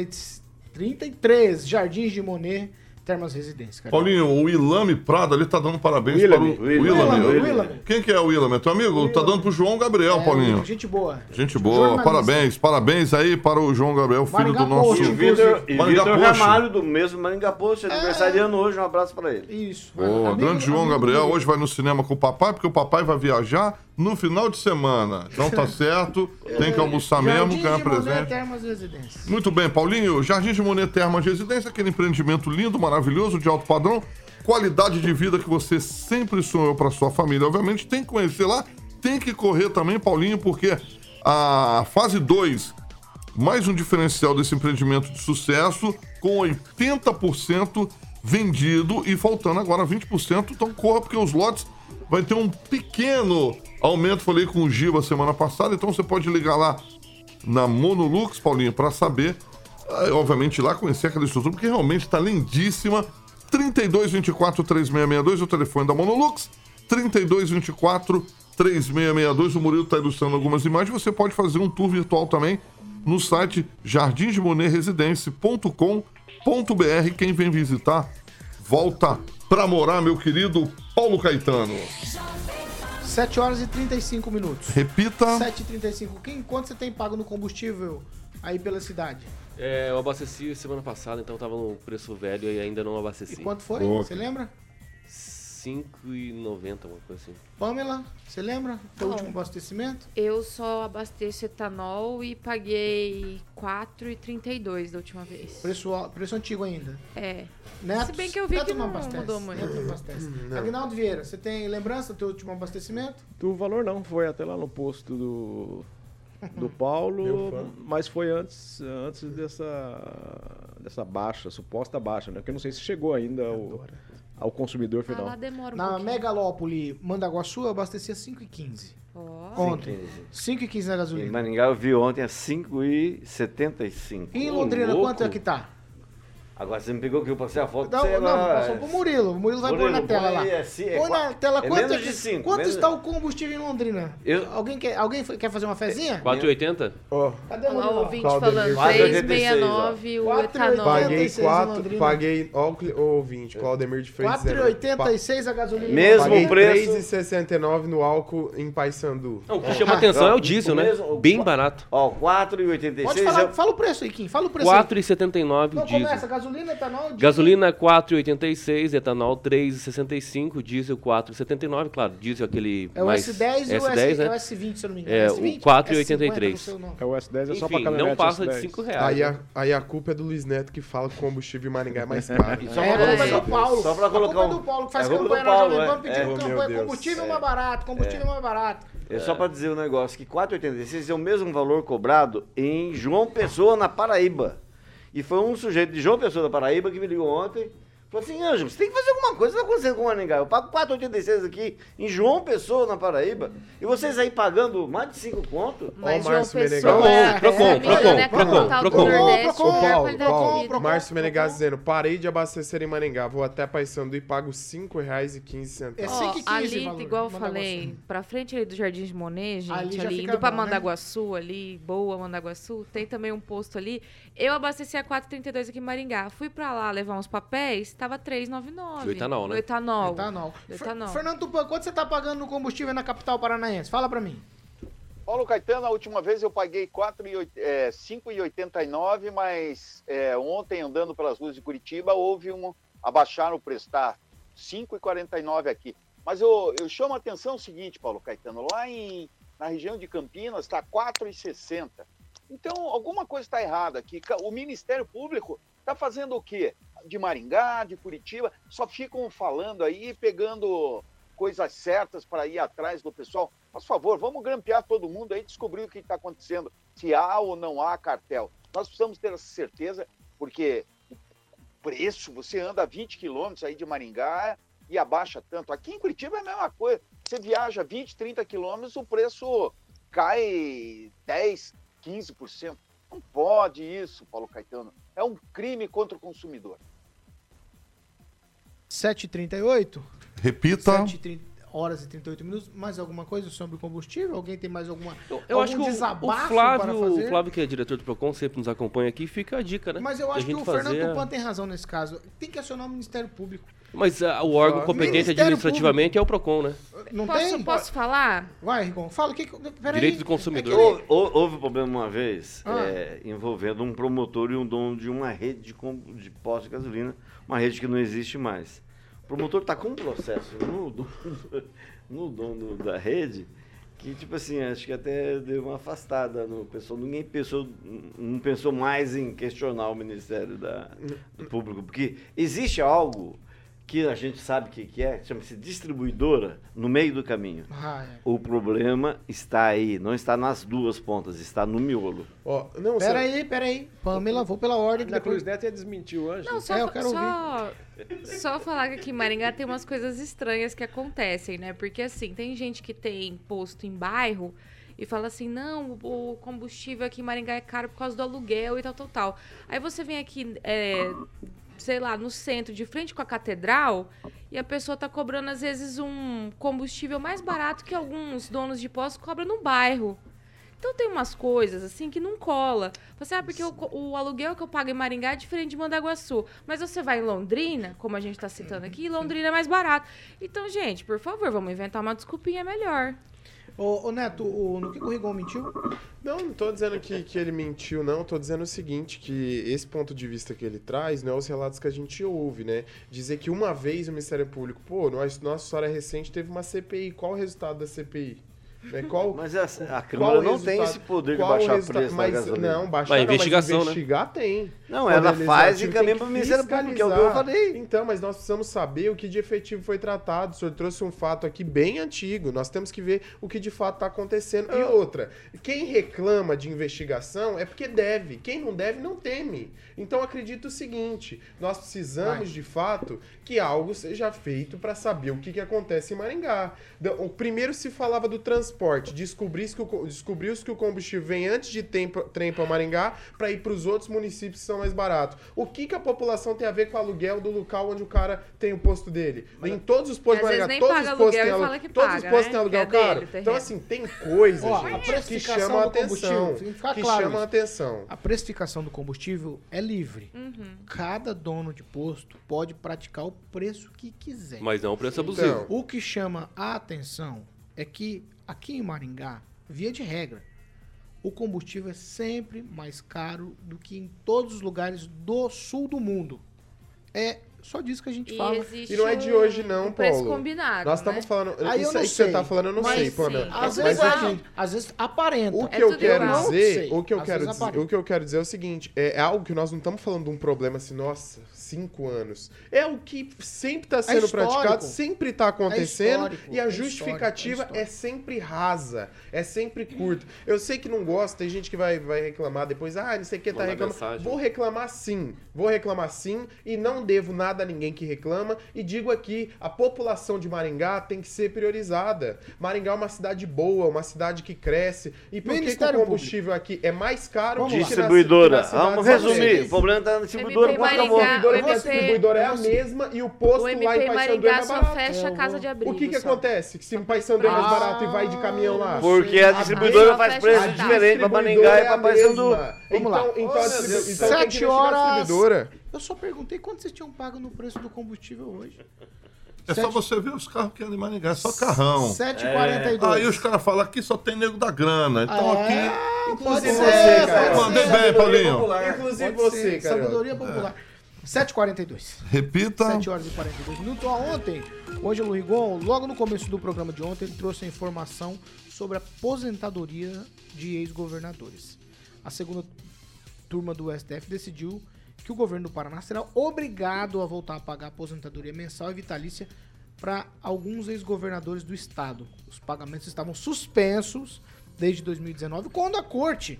33. Jardins de Monet, Termas Residência. cara. Paulinho, o Ilame Prado ali tá dando parabéns Willame, para o. Willame, Willame. Quem que é o Willame? É teu amigo? Tá dando pro João Gabriel, É, Paulinho. Gente boa. Gente boa, Jornalista. parabéns, parabéns aí para o João Gabriel, filho Maringá do nosso E o Vitor e Vitor. Ramalho, do mesmo Maringá Post, aniversariando hoje, um abraço para ele. Isso. Boa, Amigo- grande João amigo Gabriel, dele. hoje vai no cinema com o papai, porque o papai vai viajar no final de semana. Então tá [laughs] certo, tem que almoçar mesmo, ganhar de Monet, presente. Termas Residência. Muito bem, Paulinho. Jardim de Monet Termas Residência, aquele empreendimento lindo, maravilhoso, de alto padrão. Qualidade de vida que você sempre sonhou para sua família. Obviamente, tem que conhecer lá, tem que correr também, Paulinho, porque a fase 2, mais um diferencial desse empreendimento de sucesso, com 80% vendido e faltando agora 20%. Então corra, porque os lotes vai ter um pequeno aumento. Falei com o Giba semana passada, então você pode ligar lá na Monolux, Paulinho, para saber, ah, obviamente, lá conhecer aquela estrutura, porque realmente está lindíssima. 3224 3662 é o telefone da Monolux. 3224 3662. O Murilo está ilustrando algumas imagens. Você pode fazer um tour virtual também no site jardimdemonerresidência.com.br. Quem vem visitar, volta para morar, meu querido Paulo Caetano. 7 horas e 35 minutos. Repita. 7 e 35. Quem, quanto você tem pago no combustível aí pela cidade? É, eu abasteci semana passada, então tava no preço velho e ainda não abasteci. E quanto foi? Pô, Você lembra? 5,90, uma coisa assim. Pamela, você lembra? Teu último abastecimento? Eu só abasteço etanol e paguei 4,32 da última vez. Preço, preço antigo ainda. É. Neto, Se bem que eu vi Neto que não abastece. mudou muito. Neto não abastece. Não. Agnaldo Vieira, você tem lembrança do teu último abastecimento? Do valor não, foi até lá no posto do, do [laughs] Paulo, mas foi antes, antes dessa, dessa baixa, suposta baixa, né? Porque eu não sei se chegou ainda ao, ao consumidor final. lá demora um Na pouquinho. Megalópole, Mandaguaçu, eu abastecia 5,15. Ontem. 5,15 na Em gasolina. Maringá eu vi ontem a 5,75. E em Londrina, louco. quanto é que tá? Agora você me pegou que eu passei a foto. Não, você não, agora- passou pro Murilo. O Murilo vai pôr Murilo, na tela põe lá. é ci- é Põe na tela. é Quanto, menos de cinco, quanto menos- está o combustível em Londrina? Eu- Alguém, quer, alguém quer fazer uma fezinha? 4,80? Cadê Olha lá o ouvinte falando, 3,69 o etanol. Paguei 86 em 4, Londrina. paguei, ó o o ouvinte, Claudemir de Freitas. 4,86 a gasolina. Mesmo Londrina. preço. 3,69 no álcool em Paysandu. Não, o que chama atenção é o diesel, né? mesmo- Bem barato. Ó, 4,86 Pode falar, eu- fala o preço aí, Kim. Fala o preço aí. 4,79 Não, o diesel. começa, gasolina, etanol, diesel. Gasolina 4,86, etanol 3,65, diesel 4,79, claro, diesel aquele É o mais S10 e o S, S10, é o né? S20, se eu não me engano. É, S20? o 4,83. S50, não sei o nome. É o S10 é só pra caminhonete não passa de S10. 5 reais. Aí né? a, aí a culpa é do Luiz Neto que fala que o combustível em Maringá é mais caro. Só É, pra é colocar- do Paulo. Só pra a culpa colocar é do um- Paulo, que faz é campanha na Paulo, Jovem Pan é. pedindo É. campanha. Deus. Combustível mais barato, combustível mais barato. É só pra dizer um negócio, que 4,86 é o mesmo valor cobrado em João Pessoa, na Paraíba. E foi um sujeito de João Pessoa, da Paraíba, que me ligou ontem, Falou assim, Ângelo, você tem que fazer alguma coisa, tá acontecendo com o Maringá. Eu pago 4,86 aqui em João Pessoa, na Paraíba, e vocês aí pagando mais de 5 contos? Mas Ó, João Márcio Pessoa é- Procon, é Procon, né? Procon, do Procon. De Paulo, vida. Márcio Menegas dizendo, parei de abastecer em Maringá, vou até Paysandu e pago R$ 5,15. É Ó, 5,15 ali, valor, igual eu falei, pra frente ali do Jardim de Monet, gente, Ali ali, indo pra né? Mandaguaçu, ali, boa Mandaguaçu, tem também um posto ali. Eu abasteci a 4,32 aqui em Maringá. Fui pra lá levar uns papéis, tava 3,99. Do etanol, né? Do etanol. Etanol. Do Fer- etanol. Fernando Tupan, quanto você tá pagando no combustível na capital paranaense? Fala pra mim. Paulo Caetano, a última vez eu paguei 4 e oit- é, 5,89, mas é, ontem, andando pelas ruas de Curitiba, houve um. abaixaram o preço, tá? 5,49 aqui. Mas eu, eu chamo a atenção o seguinte, Paulo Caetano, lá em, na região de Campinas está 4,60. Então, alguma coisa está errada aqui. O Ministério Público está fazendo o quê? De Maringá, de Curitiba, só ficam falando aí, pegando coisas certas para ir atrás do pessoal. Por favor, vamos grampear todo mundo aí, descobrir o que está acontecendo, se há ou não há cartel. Nós precisamos ter essa certeza, porque o preço, você anda 20 quilômetros aí de Maringá e abaixa tanto. Aqui em Curitiba é a mesma coisa. Você viaja 20, 30 quilômetros, o preço cai 10, 15%. Não pode isso, Paulo Caetano. É um crime contra o consumidor. 7h38? Repita. 7h30 horas e 38 minutos. Mais alguma coisa sobre o combustível? Alguém tem mais alguma Eu algum acho que o, o desabafo Flávio, para o? Flávio, que é diretor do PROCON, sempre nos acompanha aqui, fica a dica, né? Mas eu acho que o Fernando Tupan tem razão nesse caso. Tem que acionar o Ministério Público. Mas ah, o órgão Só- competente Ministério administrativamente é o PROCON, né? Não posso, tem? posso falar? Vai, Rigon. Fala o que... que- Peraí. Direito do consumidor. Houve, hou- houve um problema uma vez Ah. é, envolvendo um promotor e um dono de uma rede de, de posto de gasolina, uma rede que não existe mais. O promotor está com um processo no, [laughs] dono- no dono da rede que, tipo assim, acho que até deu uma afastada no pessoal. Ninguém pensou, não pensou mais em questionar o Ministério da, do Público, porque existe algo que a gente sabe o que, que é, chama-se distribuidora, no meio do caminho. Ah, é. O problema está aí, não está nas duas pontas, está no miolo. Ó, não, Peraí, peraí. Pamela, vou pela ordem. Na depois... Cruz Neto ia desmentir o Ângelo. Não, só, É, eu quero só, só falar que aqui em Maringá tem umas coisas estranhas que acontecem, né? Porque assim, tem gente que tem posto em bairro e fala assim, não, o combustível aqui em Maringá é caro por causa do aluguel e tal, tal, tal. Aí você vem aqui, é, sei lá, no centro, de frente com a catedral, e a pessoa tá cobrando, às vezes, um combustível mais barato que alguns donos de posto cobram no bairro. Então tem umas coisas assim que não cola. Você sabe porque o, aluguel que eu pago em Maringá é diferente de Mandaguaçu. Mas você vai em Londrina, como a gente tá citando aqui, Londrina é mais barato. Então, gente, por favor, vamos inventar uma desculpinha melhor. Ô, ô, Neto, o- no que o Rigon mentiu? Não, não tô dizendo que, que ele mentiu, não. Tô dizendo o seguinte, que esse ponto de vista que ele traz não é os relatos que a gente ouve, né? Dizer que uma vez o Ministério Público, pô, nós, nossa história recente teve uma CPI. Qual o resultado da CPI? Né? Qual, Mas a, a qual Câmara não tem esse poder de baixar o preço da mas, gasolina. Não, baixar Mas não, investigação, né? mas investigar tem. Não, ela faz e caminha para o que Ministério Público, que é o que eu falei. Então, mas nós precisamos saber o que de efetivo foi tratado. O senhor trouxe um fato aqui bem antigo. Nós temos que ver o que de fato está acontecendo. E outra, quem reclama de investigação é porque deve. Quem não deve, não teme. Então, acredito o seguinte: nós precisamos, Vai. de fato, que algo seja feito para saber o que, que acontece em Maringá. O primeiro se falava do transporte. Descobriu-se que, o co- descobriu-se que o combustível vem antes de tem- trem para Maringá para ir para os outros municípios que são mais baratos. O que, que a população tem a ver com o aluguel do local onde o cara tem o posto dele? em todos os postos de Maringá, todos os postos aluguel têm alu- fala que Todos paga, os postos né? têm aluguel é dele, caro. Então, assim, tem coisas, Ó, a gente, que chamam a atenção. que claro chamam a isso. atenção. A precificação do combustível é livre. Uhum. Cada dono de posto pode praticar o preço que quiser. Mas não o preço abusivo. Então, O que chama a atenção é que aqui em Maringá, via de regra, o combustível é sempre mais caro do que em todos os lugares do sul do mundo. É só disso que a gente E fala. E não é de hoje, não, um preço Paulo. combinado, Nós né? estamos falando. Aí isso aí que sei, você tá falando, eu não mas sei. Pamela. Às Mas vezes, é às vezes aparenta. O que É eu quero igual. dizer, o que eu Às quero dizer, o que eu quero dizer é o seguinte, é, é algo que nós não estamos falando de um problema assim, nossa, cinco anos. É o que sempre está sendo histórico. praticado, sempre está acontecendo histórico, e a é justificativa é é sempre rasa, é sempre curta. Eu sei que não gosta, tem gente que vai, vai reclamar depois, ah, não sei o que tá reclamando. mensagem. Vou reclamar sim, vou reclamar sim e não devo nada nada, ninguém que reclama. E digo aqui, a população de Maringá tem que ser priorizada. Maringá é uma cidade boa, uma cidade que cresce. E por que que, o combustível aqui é mais caro Vamos que Distribuidora. nas cidades Vamos resumir. O problema está na distribuidora. MP Ponto a MP distribuidora é a mesma e o posto O lá em MP Paissandu é Maringá mais só barato. fecha a casa de abrigo. O que que acontece? Que se em Paissandu é mais Ah, barato e vai de caminhão lá? Porque a distribuidora faz preço diferente para Distribuidora Maringá e é para a Paysandu. Vamos lá. Então, então, então Sete horas. Eu só perguntei quanto vocês tinham pago no preço do combustível hoje. É só você ver os carros que andam em Maringá, é só carrão. 7,42. Aí os caras falam aqui só tem nego da grana. Então É, aqui. pode Inclusive ser, você, cara. Mandei bem, Paulinho. Inclusive Pode você, ser. cara. Sabedoria popular. 7h42. Repita. 7 horas e 42 minutos. Ontem, o Ângelo Rigon, logo no começo do programa de ontem, ele trouxe a informação sobre a aposentadoria de ex-governadores. A segunda turma do STF decidiu que o governo do Paraná será obrigado a voltar a pagar a aposentadoria mensal e vitalícia para alguns ex-governadores do estado. Os pagamentos estavam suspensos desde 2019, quando a corte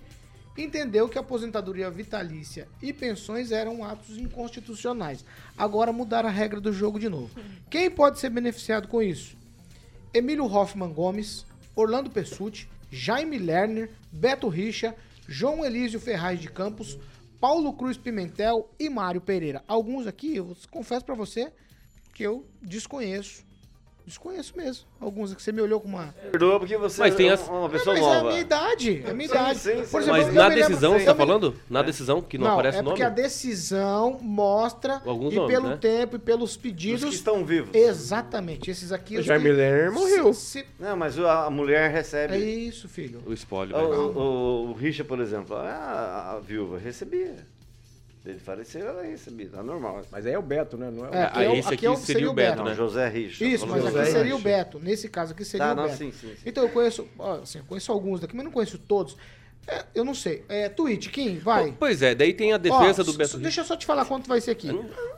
entendeu que a aposentadoria vitalícia e pensões eram atos inconstitucionais. Agora mudaram a regra do jogo de novo. Quem pode ser beneficiado com isso? Emílio Hoffman Gomes, Orlando Pessutti, Jaime Lerner, Beto Richa, João Elísio Ferraz de Campos, Paulo Cruz Pimentel e Mário Pereira. Alguns aqui, eu confesso pra você que eu desconheço. Desconheço mesmo. Alguns aqui você me olhou com uma. Perdoa porque você Mas tem é as- uma pessoa Mas é a nova. minha idade. É a minha Sim, idade. sim, sim. Por exemplo, Mas na lembro- decisão, você tá me- falando? Na decisão, que não, aparece é o nome? porque a decisão mostra Alguns e nomes, pelo né? tempo e pelos Os pedidos. que estão vivos. Exatamente, esses aqui. os Jaime que- morreu. se- se- Não, mas a mulher É recebe. isso, filho. O espólio. O, vai. o, o, o Richa, por exemplo, a, a viúva recebia. Ele faleceu, ela recebia, tá normal. Mas aí é o Beto, né? Não é o... É, aqui é esse aqui é o- aqui seria o Beto, Não, né? José Richa. Isso, mas Falou aqui José seria o. Beto. Nesse caso aqui seria Tá, o não, Beto. sim, sim, sim. Então eu conheço, assim, eu conheço alguns daqui, mas não conheço todos. É, eu não sei. É, tweet, Kim, vai. Pois é, daí tem a defesa Ó, do Beto Deixa eu só te falar quanto vai ser aqui.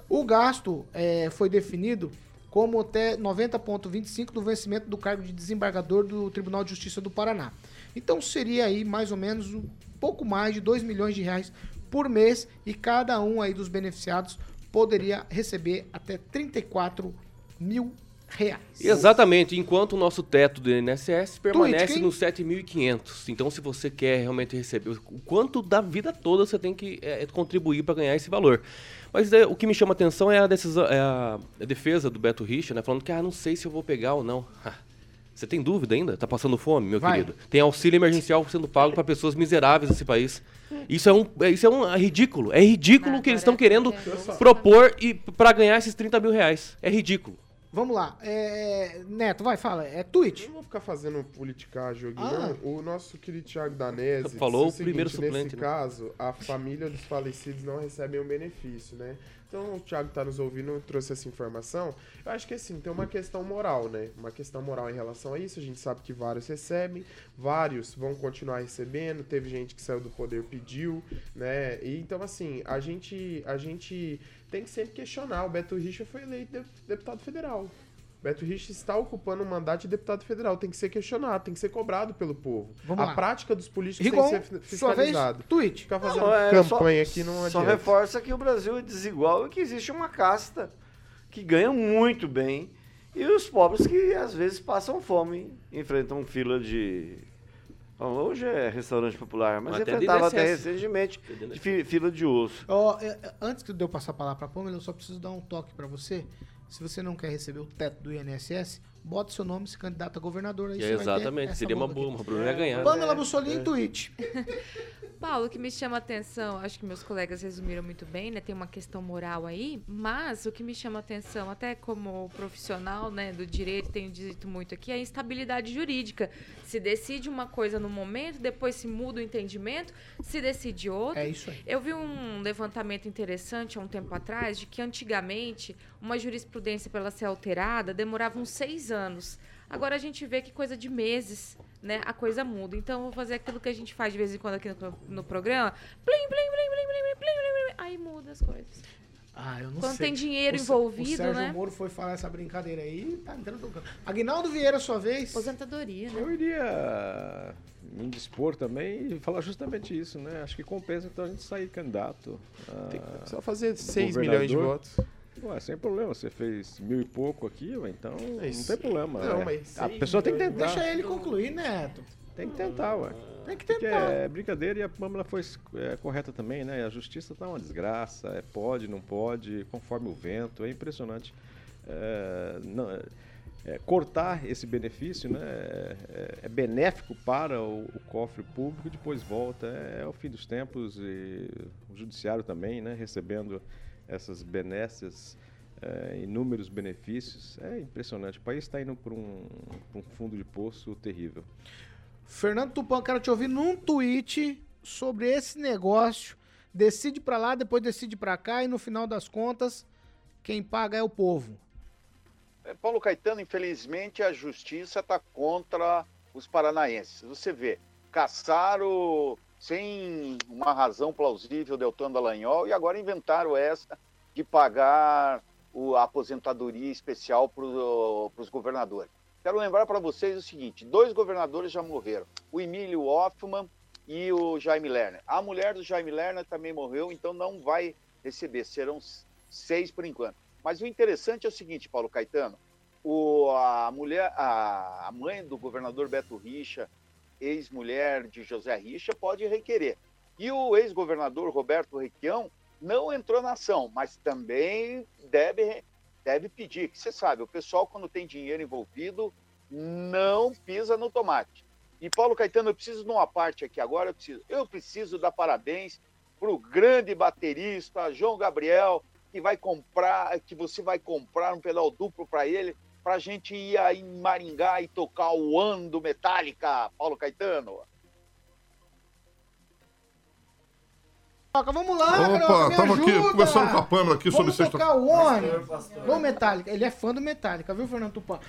O gasto é, foi definido como até 90,25 do vencimento do cargo de desembargador do Tribunal de Justiça do Paraná. Então seria aí mais ou menos um pouco mais de 2 milhões de reais por mês e cada um aí dos beneficiados poderia receber até 34 mil reais. Exatamente, enquanto o nosso teto do INSS permanece quem? nos 7.500. Então, se você quer realmente receber o quanto da vida toda você tem que é, contribuir para ganhar esse valor. Mas é, o que me chama a atenção é a, decisão, é a, a defesa do Beto Richa, né, falando que ah, não sei se eu vou pegar ou não. [laughs] Você tem dúvida ainda? Tá passando fome, meu Vai. querido? Tem auxílio emergencial sendo pago para pessoas miseráveis desse país. Isso é um, é- isso é um é ridículo. É ridículo o que eles estão querendo propor e para ganhar esses 30 mil reais. É ridículo. Vamos lá. É, Neto, vai, fala. É tweet. Não vou ficar fazendo politicagem aqui, Ah. não. O nosso querido Thiago Danese Falou disse o primeiro seguinte, suplente, Nesse né? caso, a família dos falecidos não recebem o benefício, né? Então o Thiago tá nos ouvindo, trouxe essa informação. Eu acho que assim, tem uma questão moral, né? Uma questão moral em relação a isso. A gente sabe que vários recebem, vários vão continuar recebendo. Teve gente que saiu do poder, pediu, né? E, então, assim, a gente, a gente tem que sempre questionar. O Beto Richa foi eleito de- deputado federal. Beto Rich está ocupando um mandato de deputado federal. Tem que ser questionado, tem que ser cobrado pelo povo. Vamos a lá. prática dos políticos Rigon, tem que ser sua vez, fiscalizada. tweet. Ficar fazendo Não, é, campanha só- aqui não Só adianta. reforça que o Brasil é desigual e que existe uma casta que ganha muito bem e os pobres que às vezes passam fome, enfrentam fila de. Bom, hoje é restaurante popular, mas Até enfrentava até recentemente de fi- fila de osso. É, antes de eu passar a palavra pra Pamela, eu só preciso dar um toque pra você. Se você não quer receber o teto do INSS, bota seu nome e se candidata a governador. Aí É, exatamente, seria uma bomba boa, o Bruno ia ganhar. Pamela Bussolini, tweet. [laughs] Paulo, o que me chama a atenção, acho que meus colegas resumiram muito bem, né? Tem uma questão moral aí, mas o que me chama a atenção, até como profissional, né, do direito, tenho dito muito aqui, é a instabilidade jurídica. Se decide uma coisa no momento, depois se muda o entendimento, se decide outra. É isso aí. Eu vi um levantamento interessante há um tempo atrás de que antigamente uma jurisprudência para ela ser alterada demorava uns seis anos. Agora a gente vê que coisa de meses, né? A coisa muda. Então eu vou fazer aquilo que a gente faz de vez em quando aqui no, no programa. Plim, plim, plim, plim, plim, plim, plim, aí muda as coisas. Ah, eu não Quando sei. tem dinheiro O envolvido, O Sérgio né? Moro foi falar essa brincadeira aí, tá entrando no campo. Aguinaldo Vieira, sua vez. Aposentadoria, né? Eu iria me dispor também e falar justamente isso, né? Acho que compensa então a gente sair candidato. a Só fazer 6 milhões de votos. Ué, sem problema, você fez mil e pouco aqui, ué, então É não tem problema. Não, É, mas a pessoa tem que tentar. Deixa ele concluir, Neto. Tem que tentar, ué. Tem que Porque tentar. é brincadeira e a Pâmela foi é, correta também, né? A justiça tá uma desgraça, é, pode, não pode, conforme o vento, é impressionante. É, não, é, é, cortar esse benefício né, é, é- é benéfico para o, o cofre público e depois volta. É, é o fim dos tempos e o judiciário também, né? Recebendo essas benesses, é, inúmeros benefícios. É impressionante. O país está indo para um, um fundo de poço terrível. Fernando Tupan, quero te ouvir num tweet sobre esse negócio. Decide pra lá, depois decide pra cá e no final das contas, quem paga é o povo. É, Paulo Caetano, infelizmente, a justiça está contra os paranaenses. Você vê, caçaram sem uma razão plausível Deltano Dallagnol e agora inventaram essa de pagar o- a aposentadoria especial para os governadores. Quero lembrar para vocês o seguinte: dois governadores já morreram, o Emílio Hoffmann e o Jaime Lerner. A mulher do Jaime Lerner também morreu, então não vai receber, serão seis por enquanto. Mas o interessante é o seguinte, Paulo Caetano, o, a mulher, a, a mãe do governador Beto Richa, ex-mulher de José Richa, pode requerer. E o ex-governador Roberto Requião não entrou na ação, mas também deve, deve pedir, que você sabe, o pessoal quando tem dinheiro envolvido não pisa no tomate. E Paulo Caetano, eu preciso de uma parte aqui agora, eu preciso, eu preciso dar parabéns para o grande baterista João Gabriel, que vai comprar, que você vai comprar um pedal duplo para ele, para a gente ir aí em Maringá e tocar o ano do Metallica, Paulo Caetano. Toca, Vamos lá, Opa, estamos aqui conversando com a Pâmela aqui sobre Vamos sexta- tocar o One do Metallica. Ele é fã do Metallica, viu, Fernando Tupan?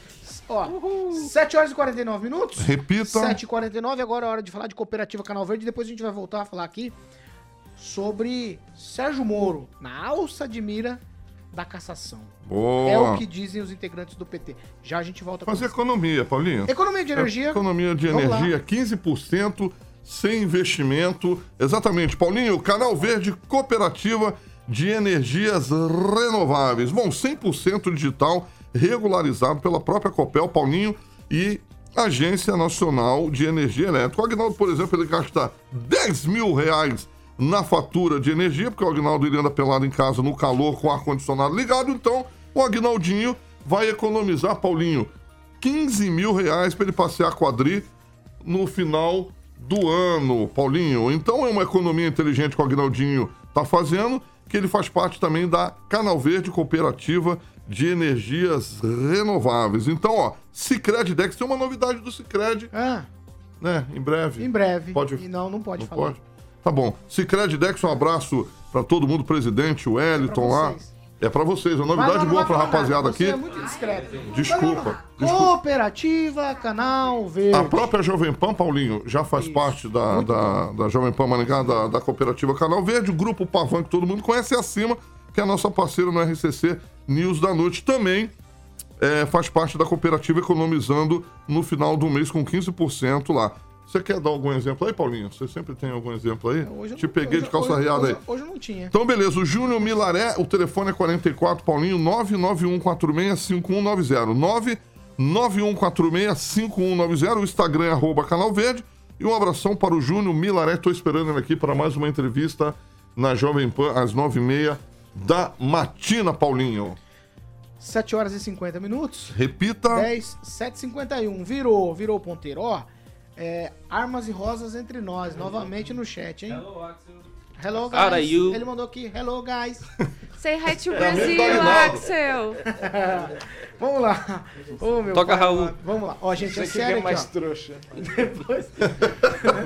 Ó, 7 horas e 49 minutos. Repita. 7 e 49 agora é hora de falar de Cooperativa Canal Verde. Depois a gente vai voltar a falar aqui sobre Sérgio Moro, na alça de mira da cassação. Boa. É o que dizem os integrantes do PT. Já a gente volta Fazer isso. economia, Paulinho. Economia de energia. Economia de Vamos lá. energia, 15% sem investimento. Exatamente, Paulinho, Canal Verde Cooperativa de Energias Renováveis. Bom, 100% digital, regularizado pela própria Copel, Paulinho, e Agência Nacional de Energia Elétrica. O Agnaldo, por exemplo, ele gasta 10 mil reais na fatura de energia, porque o Agnaldo ele anda pelado em casa no calor com o ar-condicionado ligado, então o Agnaldinho vai economizar, Paulinho, 15 mil reais para ele passear quadri no final do ano, Paulinho. Então é uma economia inteligente que o Agnaldinho está fazendo, que ele faz parte também da Canal Verde Cooperativa de Energias Renováveis. Então, ó, Cicred Dex tem uma novidade do Cicred, Ah, né? Em breve. em breve. Pode- E não, não pode Não falar. pode? Tá bom. Cicred Dex, um abraço para todo mundo, presidente, o Wellington lá. É para vocês, lá, novidade não boa falar rapaziada aqui. é muito discreto. Desculpa. Cooperativa Canal Verde. A própria Jovem Pan, Paulinho, já faz parte da, da, da Jovem Pan Maringá, da, da Cooperativa Canal Verde, o Grupo Pavan, que todo mundo conhece, acima, que é a nossa parceira no RCC News da Noite, também é, faz parte da cooperativa, economizando no final do mês com 15% lá. Você quer dar algum exemplo aí, Paulinho? Você sempre tem algum exemplo aí? Hoje Te não- peguei hoje- de calça riada aí. Hoje eu não tinha. Então, beleza. O Júnior Milaré, o telefone é 44, Paulinho, 991465190. 991465190. O Instagram é arroba Canal Verde. E um abração para o Júnior Milaré. Estou esperando ele aqui para mais uma entrevista na Jovem Pan às 9h30 da matina, Paulinho. 7 horas e 50 minutos. Repita. 10, 7h51. Virou, virou o ponteiro. Ó, é, armas e rosas entre nós, novamente no chat, hein? Hello, Axel. Hello, guys. Are you? Ele mandou aqui, hello, guys. [laughs] Say hi to [laughs] É Brazil, Aguinaldo. Axel. [laughs] Vamos lá. Meu Toca, pai Raul. Vamos lá. Ó, gente, é sério aqui, mais ó. trouxa. Depois...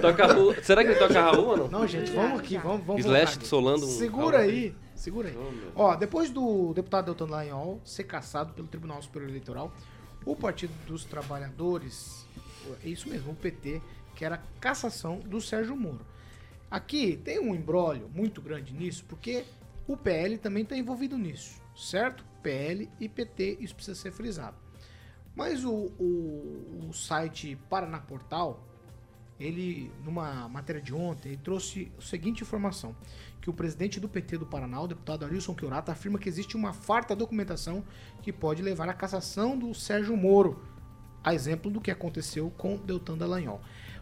Toca Raul. Será que ele toca Raul ou não? Não, gente, vamos aqui, vamos, vamos Slash voltar aqui. solando um- Segura aí, segura aí. Ó, depois do deputado Deltan Dallagnol ser cassado pelo Tribunal Superior Eleitoral, o Partido dos Trabalhadores, é isso mesmo, o PT, que era a cassação do Sérgio Moro. Aqui tem um embrólio muito grande nisso, porque o PL também está envolvido nisso, certo? PL e PT, isso precisa ser frisado. Mas o, o, o site Paraná Portal, ele, numa matéria de ontem, trouxe a seguinte informação: que o presidente do PT do Paraná, o deputado Arilson Chiorata, afirma que existe uma farta documentação que pode levar à cassação do Sérgio Moro, a exemplo do que aconteceu com Deltan Dallagnol.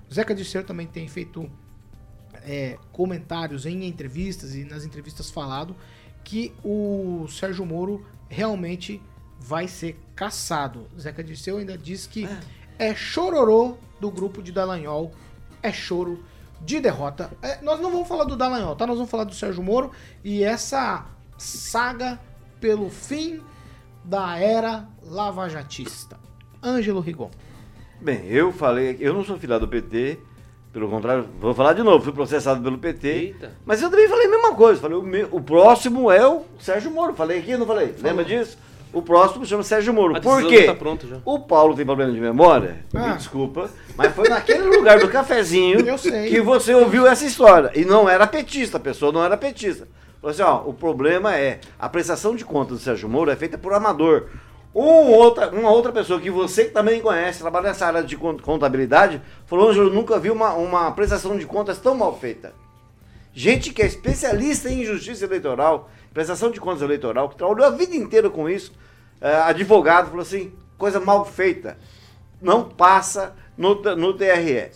O Zeca Dirceu também tem feito é, comentários em entrevistas e nas entrevistas falado que o Sérgio Moro realmente vai ser caçado. Zeca Dirceu ainda diz que é chororô do grupo de Dallagnol, é choro de derrota. É, nós não vamos falar do Dallagnol, tá? Nós vamos falar do Sérgio Moro e essa saga pelo fim da era lavajatista. Ângelo Rigon. Bem, eu falei, eu não sou filiado do PT, pelo contrário, vou falar de novo, fui processado pelo PT. Eita. Mas eu também falei a mesma coisa, falei, o, meu- o próximo é o Sérgio Moro. Falei aqui, não falei? Lembra disso? O próximo chama Sérgio Moro. A Por quê? tá pronta já. O Paulo tem problema de memória, Ah. me desculpa, mas foi naquele lugar do cafezinho que você ouviu essa história. E não era petista, a pessoa não era petista. Falou assim, ó, o problema é, a prestação de contas do Sérgio Moro é feita por amador. Um outra, uma outra pessoa que você também conhece, trabalha nessa área de con- contabilidade, falou, Ângelo, nunca vi uma, uma prestação de contas tão mal feita. Gente que é especialista em justiça eleitoral, prestação de contas eleitoral, que trabalhou a vida inteira com isso, é, advogado, falou assim, coisa mal feita. Não passa no, no TRE.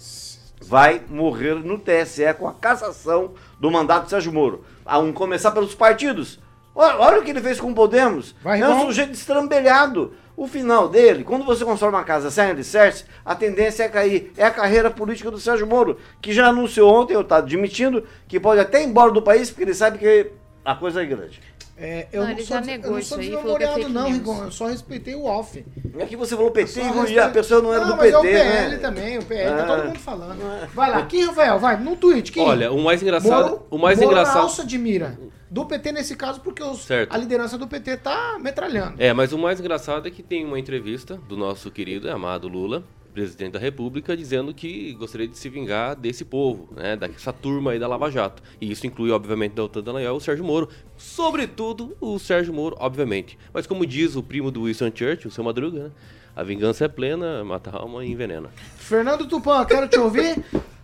Vai morrer no TSE com a cassação do mandato de Sérgio Moro. A um começar pelos partidos. Olha, olha o que ele fez com o Podemos. Vai, é um sujeito estrambelhado. O final dele, quando você constrói uma casa sem alicerce, a tendência é cair. É a carreira política do Sérgio Moro, que já anunciou ontem, eu está admitindo, que pode até ir embora do país, porque ele sabe que a coisa é grande. É, eu Não, não, ele sou, já negou eu não isso sou aí, falou que é não. Rigon. Eu só respeitei o off. É que você falou PT e respeito- a pessoa não era não, do mas PT, é o PL né? também, o PL, tá Ah. todo mundo falando. Vai lá, quem, Rafael? Vai, no tweet, quem? Olha, o mais engraçado. Moro, o mais Moro engraçado. alça de mira. Do PT nesse caso, porque os- a liderança do PT tá metralhando. É, mas o mais engraçado é que tem uma entrevista do nosso querido e amado Lula, presidente da República, dizendo que gostaria de se vingar desse povo, né, dessa turma aí da Lava Jato. E isso inclui, obviamente, Deltan Dallagnol e o Sérgio Moro. Sobretudo o Sérgio Moro, obviamente. Mas como diz o primo do Winston Churchill, o seu Madruga, né, a vingança é plena, mata a alma e envenena. Fernando Tupan, quero te ouvir.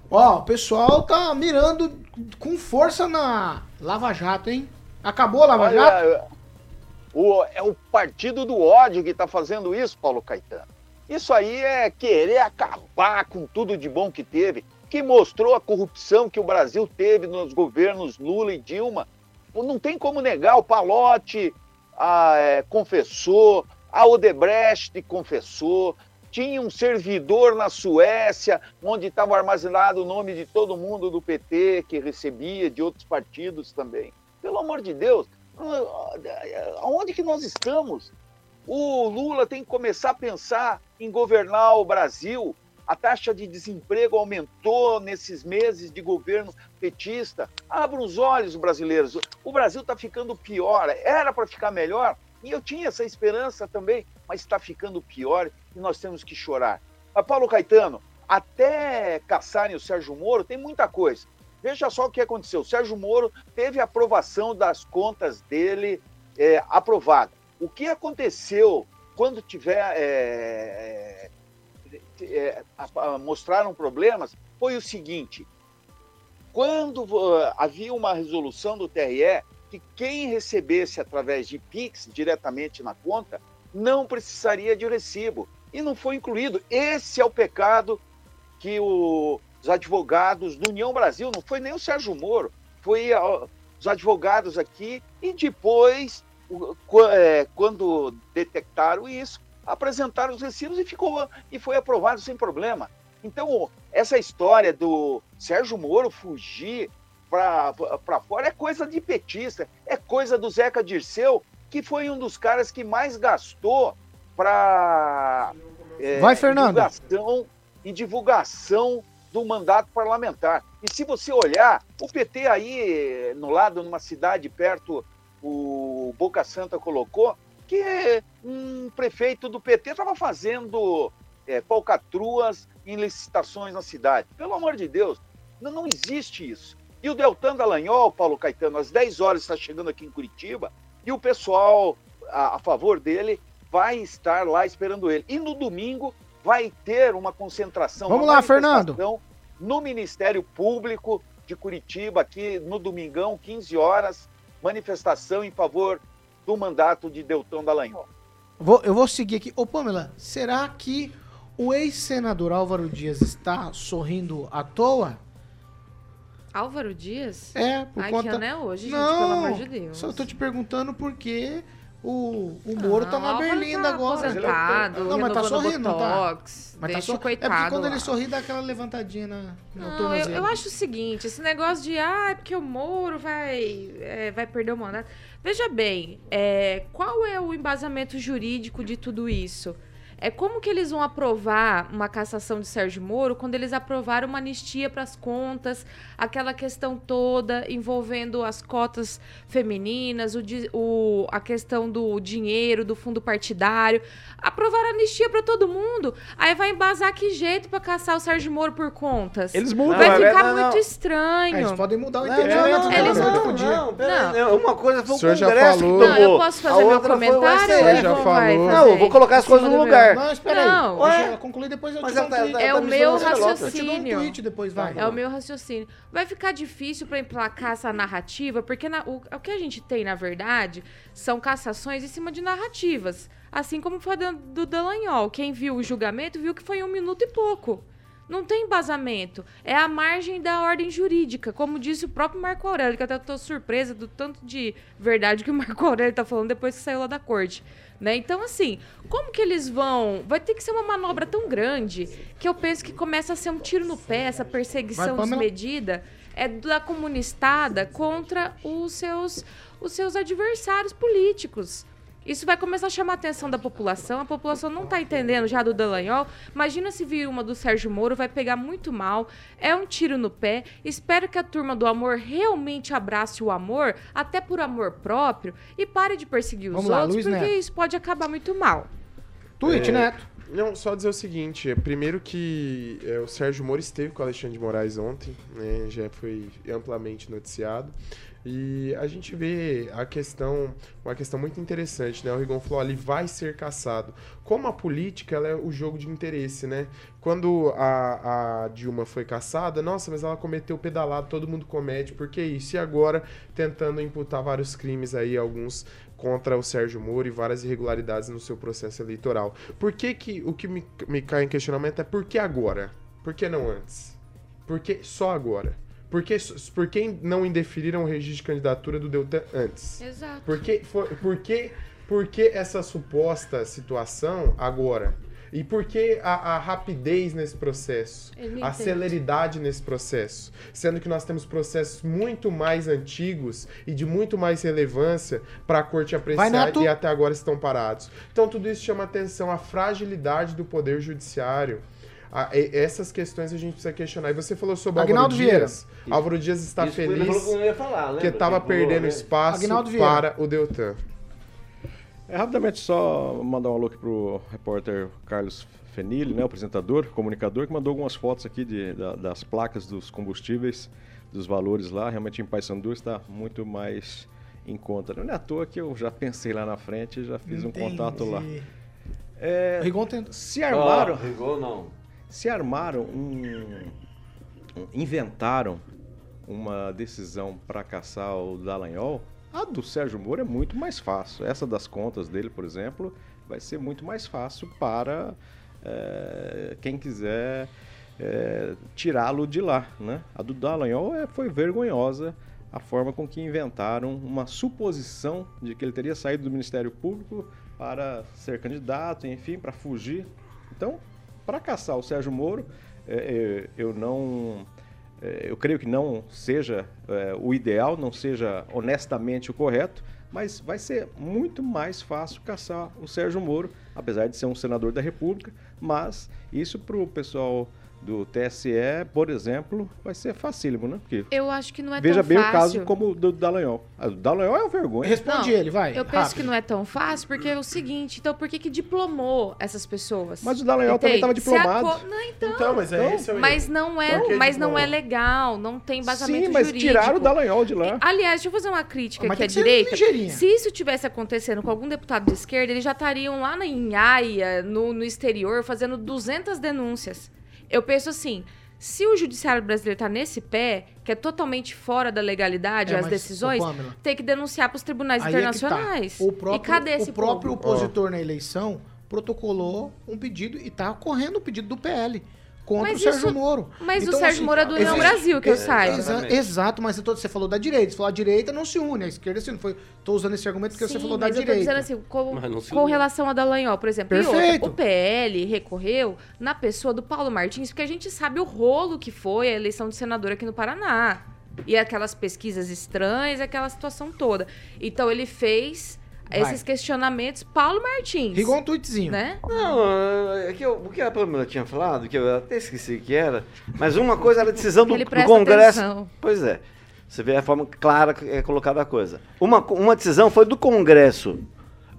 Ó, o pessoal tá mirando com força na Lava Jato, hein? Acabou a Lava Jato? Olha, o, é o partido do ódio que está fazendo isso, Paulo Caetano. Isso aí é querer acabar com tudo de bom que teve, que mostrou a corrupção que o Brasil teve nos governos Lula e Dilma. Não tem como negar, o Palote é, confessou, a Odebrecht confessou, tinha um servidor na Suécia, onde estava armazenado o nome de todo mundo do PT, que recebia de outros partidos também. Pelo amor de Deus, aonde que nós estamos? O Lula tem que começar a pensar em governar o Brasil. A taxa de desemprego aumentou nesses meses de governo petista. Abra os olhos, brasileiros. O Brasil está ficando pior. Era para ficar melhor. E eu tinha essa esperança também, mas está ficando pior e nós temos que chorar. Mas, Paulo Caetano, até caçarem o Sérgio Moro, tem muita coisa. Veja só o que aconteceu. O Sérgio Moro teve a aprovação das contas dele é, aprovada. O que aconteceu quando tiver. é, é, a- a- mostraram problemas foi o seguinte: quando uh, havia uma resolução do TRE que quem recebesse através de PIX diretamente na conta não precisaria de recibo. E não foi incluído. Esse é o pecado que o- os advogados do União Brasil, não foi nem o Sérgio Moro, foi ó, os advogados aqui, e depois, é, quando detectaram isso, apresentaram os recibos e, ficou, e foi aprovado sem problema. Então, essa história do Sérgio Moro fugir para fora é coisa de petista, é coisa do Zeca Dirceu, que foi um dos caras que mais gastou para Vai, Fernando. divulgação, em divulgação do mandato parlamentar. E se você olhar, o PT aí, no lado, numa cidade perto, o Boca Santa colocou, que um prefeito do PT estava fazendo é, falcatruas em licitações na cidade. Pelo amor de Deus, não, não existe isso. E o Deltan Dallagnol, Paulo Caetano, às 10 horas está chegando aqui em Curitiba e o pessoal a, a favor dele vai estar lá esperando ele. E no domingo vai ter uma concentração. Vamos uma lá, Fernando. no Ministério Público de Curitiba, aqui no domingão, 15 horas, manifestação em favor do mandato de Deltão Dallagnol. Vou, eu vou seguir aqui. Ô, Pamela, será que o ex-senador Álvaro Dias está sorrindo à toa? Álvaro Dias? É, por Ai, conta... que ano é hoje, Não, gente, pelo amor de Deus. Só tô te perguntando porque o, o Moro tá na Ah, o Álvaro Berlinda tá agora. aposentado, não, mas tá sorrindo, tá? botox, Mas tá deixa sor... o É porque quando lá. ele sorri, dá aquela levantadinha na, no Não, eu, eu acho o seguinte, esse negócio de ah, é porque o Moro vai, é, vai perder o mandato. Veja bem, é, qual é o embasamento jurídico de tudo isso? É como que eles vão aprovar uma cassação de Sérgio Moro quando eles aprovaram uma anistia para as contas, aquela questão toda envolvendo as cotas femininas, o, o- a questão do dinheiro, do fundo partidário. Aprovaram anistia para todo mundo. Aí vai embasar que jeito para caçar o Sérgio Moro por contas? Eles mudam, Vai ficar verdade, muito não. estranho. É, eles podem mudar o Não, entendimento não, eles não. Não, pera, Não. Uma coisa foi o O senhor já Congresso falou. que Não, tomou. eu posso fazer meu foi o comentário? STF. ou já falou. Não, eu vou colocar as coisas no lugar. Não, espera aí. Não. Deixa ela concluir, depois eu Mas te dou um ela tweet. ela É o me meu. Eu te dou um raciocínio. tweet depois, vai. É o meu raciocínio. Vai ficar difícil para emplacar essa narrativa, porque na- o, o que a gente tem, na verdade, são cassações em cima de narrativas. Assim como foi do, do Dallagnol. Quem viu o julgamento viu que foi um minuto e pouco. Não tem embasamento. É a margem da ordem jurídica, como disse o próprio Marco Aurélio, que até tô surpresa do tanto de verdade que o Marco Aurélio tá falando depois que saiu lá da corte. Né? Então, assim, como que eles vão. Vai ter que ser uma manobra tão grande que eu penso que começa a ser um tiro no pé, essa perseguição Vai, desmedida é da comunistada contra os seus, os seus adversários políticos. Isso vai começar a chamar a atenção da população. A população não está entendendo já do Dallagnol. Imagina se vir uma do Sérgio Moro, vai pegar muito mal. É um tiro no pé. Espero que a turma do amor realmente abrace o amor, até por amor próprio, e pare de perseguir os Vamos lá, outros, Luiz porque Neto. isso pode acabar muito mal. Tweet, É, Neto. Não, só dizer o seguinte, é, primeiro que é, o Sérgio Moro esteve com o Alexandre de Moraes ontem, né, já foi amplamente noticiado, e a gente vê a questão, uma questão muito interessante, né, o Rigon falou, ele vai ser caçado. Como a política, ela é o jogo de interesse, né, quando a, a Dilma foi caçada, nossa, mas ela cometeu pedalado, todo mundo comete, por que isso? E agora, tentando imputar vários crimes aí, alguns contra o Sérgio Moro e várias irregularidades no seu processo eleitoral. Por que que o que me, me cai em questionamento é por que agora? Por que não antes? Por que só agora? Por que, por que não indeferiram o registro de candidatura do Deltan antes? Exato. Por que, foi, por que, por que essa suposta situação agora? E por que a, a rapidez nesse processo? A celeridade nesse processo? Sendo que nós temos processos muito mais antigos e de muito mais relevância para a corte apreciar Neto. e até agora estão parados. Então tudo isso chama atenção, a fragilidade do poder judiciário. A- essas questões a gente precisa questionar. E você falou sobre Aguinaldo Álvaro Dias. Álvaro Dias está Isso, feliz que falar, estava perdendo né? espaço Vieira. para o Deltan. É, rapidamente, só mandar um alô aqui pro repórter Carlos Fenili, né, o apresentador, comunicador, que mandou algumas fotos aqui de, da- das placas dos combustíveis, dos valores lá. Realmente em Paysandu está muito mais em conta. Não é à toa que eu já pensei lá na frente e já fiz um contato lá. É, Rigon tenta. se armaram, Ó, Rigor não. Se armaram um, um- inventaram uma decisão para caçar o Dallagnol, a do Sérgio Moro é muito mais fácil. Essa das contas dele, por exemplo, vai ser muito mais fácil para eh, quem quiser eh, tirá-lo de lá, né? A do Dallagnol é, foi vergonhosa a forma com que inventaram uma suposição de que ele teria saído do Ministério Público para ser candidato, enfim, para fugir. Então, para caçar o Sérgio Moro, eh, eh, eu não. eh, Eu creio que não seja o ideal, não seja honestamente o correto, mas vai ser muito mais fácil caçar o Sérgio Moro, apesar de ser um senador da República. Mas isso para o pessoal do TSE, por exemplo, vai ser facílimo, né? Porque Eu acho que não é veja tão bem fácil. o caso como o do Dallagnol. Ah, O Dallagnol é uma vergonha. Responde Não, ele, vai. Eu penso rápido. que não é tão fácil, porque é o seguinte, então por que que diplomou essas pessoas? Mas o Dallagnol também estava diplomado. Não, então. Então, mas é esse é o Mas não é, que mas não é legal, não tem embasamento Sim, mas jurídico. tiraram o Dallagnol de lá. Aliás, deixa eu fazer uma crítica Mas aqui à direita. ligeirinha. Se isso tivesse acontecendo com algum deputado de esquerda, eles já estariam lá na Inhaia, no, no exterior, fazendo 200 denúncias. Eu penso assim, Se o judiciário brasileiro tá nesse pé, que é totalmente fora da legalidade, É, as mas, decisões, Pamela, tem que denunciar para os tribunais é tá. internacionais. O próprio, e cadê esse o próprio povo? opositor na eleição protocolou um pedido e tá correndo o pedido do PL contra Mas o Sérgio isso- Moro. mas o Então, Sérgio assim, Moro é do União existe- Brasil, que eu exa- saiba. exa- exato, mas tô- você falou da direita. Você falou a direita não se une, a esquerda se une. Foi, tô usando esse argumento porque você Sim, falou da mas eu tô direita. dizendo assim, com, Mas não se com relação a Dallagnol, por exemplo. E outra, Perfeito. o PL recorreu na pessoa do Paulo Martins, porque a gente sabe o rolo que foi a eleição de senador aqui no Paraná. E aquelas pesquisas estranhas, aquela situação toda. Então ele fez Vai. esses questionamentos Paulo Martins. Rigou um tweetzinho. Né? Não, é que eu, o que a Pamela tinha falado, que eu até esqueci que era, mas uma coisa era a decisão do, Ele do Congresso. atenção. Pois é. Você vê a forma clara que é colocada a coisa. Uma, uma decisão foi do Congresso,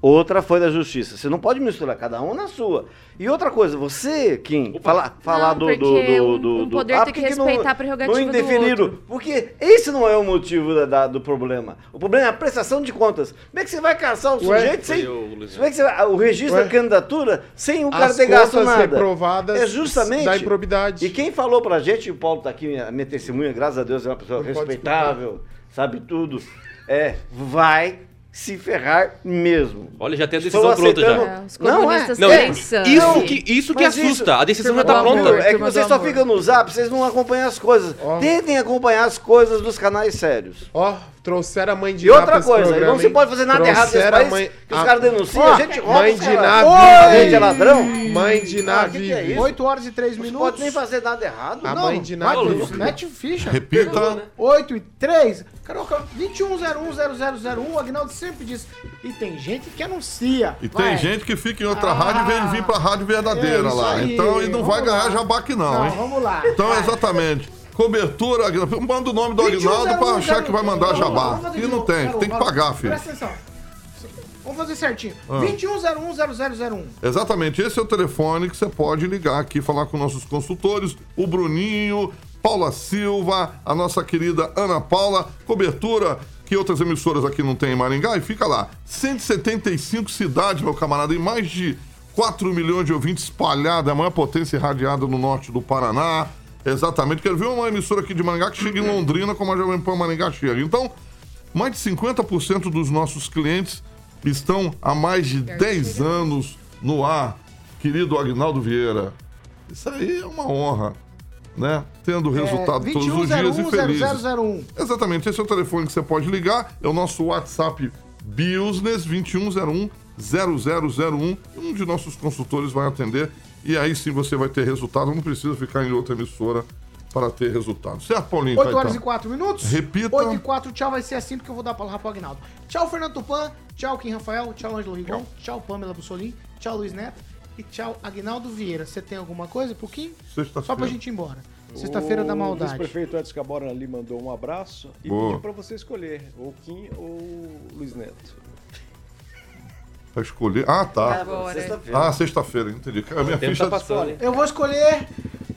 outra foi da Justiça. Você não pode misturar cada um na sua. E outra coisa, você, Kim, falar falar Não, do, do, do, um- poder ah, tem que por não- respeitar a prerrogativa não do indefiniram? outro. Porque esse não é o motivo da- da- do problema. O problema é a prestação de contas. Como é que você vai caçar o Ué? sujeito sem. Luiz Como é que você vai- o registro Ué? da candidatura sem o cara As ter gasto contas nada? reprovadas É justamente. da improbidade. E quem falou pra gente, e o Paulo tá aqui, a minha testemunha, graças a Deus, é uma pessoa Não respeitável, sabe tudo. É, vai se ferrar mesmo. Olha, já tem a Estou decisão pronta aceitando- já. É, os Não, é. Não, é, isso que, isso que Mas assusta. isso- a decisão já tá do pronta. amor. É que vocês só ficam no zap, vocês não acompanham as coisas. Ó. Tentem acompanhar as coisas dos canais sérios. Ó, trouxeram a mãe de E Ná outra pra esse coisa, programa, não se hein? pode fazer nada errado nesse Trouxeram a país, mãe- que os a- caras denunciam, a gente rouba, Mãe de cara. Ná A vive. gente é ladrão? Mãe de Ná Ah, que que vive. é isso? 8 horas e 3 Não minutos. pode nem fazer nada errado. A Não, mãe de Ná vai, vive. Luiz, mete ficha. Repita. 8 e 3. Caroca, 21010001. O Agnaldo sempre diz. E tem gente que anuncia. E tem Vai. gente que fica em outra Ah. rádio em vez de vir pra rádio verdadeira É isso lá. aí. Então, e não vai Vamos ganhar lá. jabá aqui não, Não, hein? vamos lá. Então, Vai. exatamente. Cobertura, Aguinaldo. Manda o nome do Aguinaldo pra achar que vai mandar jabá. E não tem, tem que pagar, filho. Presta atenção. Vamos fazer certinho. Ah. 21010001. Exatamente, esse é o telefone que você pode ligar aqui, falar com nossos consultores, o Bruninho, Paula Silva, a nossa querida Ana Paula, cobertura que outras emissoras aqui não tem em Maringá, e fica lá. 175 cidades, meu camarada, e mais de 4 milhões de ouvintes espalhados, a maior potência irradiada no norte do Paraná. Exatamente, quero ver uma emissora aqui de Maringá que chega em Londrina como a Jovem Pan Maringá chega. Então, mais de 50% dos nossos clientes estão há mais de 10 anos no ar, querido Agnaldo Vieira. Isso aí é uma honra, né? Tendo resultado É, todos os dias e felizes. 21010001. Exatamente, esse é o telefone que você pode ligar, é o nosso WhatsApp Business 2101 0001. Um de nossos consultores vai atender e aí sim você vai ter resultado, não precisa ficar em outra emissora para ter resultado. Certo, Paulinho? 8 horas e Caetano? 4 minutos. Repita. 8 e 4, tchau, vai ser assim porque eu vou dar a palavra pro Agnaldo. Tchau, Fernando Tupan. Tchau, Kim Rafael. Tchau, Ângelo Rigon. Tchau, Pamela Bussolim. Tchau, Luiz Neto. E tchau, Agnaldo Vieira. Você tem alguma coisa pro Kim? Sexta-feira. Só pra gente ir embora. Sexta-feira da O maldade. vice-prefeito Edson Cabora ali mandou um abraço e Boa. pediu pra você escolher ou Kim ou Luiz Neto. Pra escolher. Ah, tá. Agora. Sexta-feira. Ah, sexta-feira, entendi. A minha ficha tá passando. Eu vou escolher.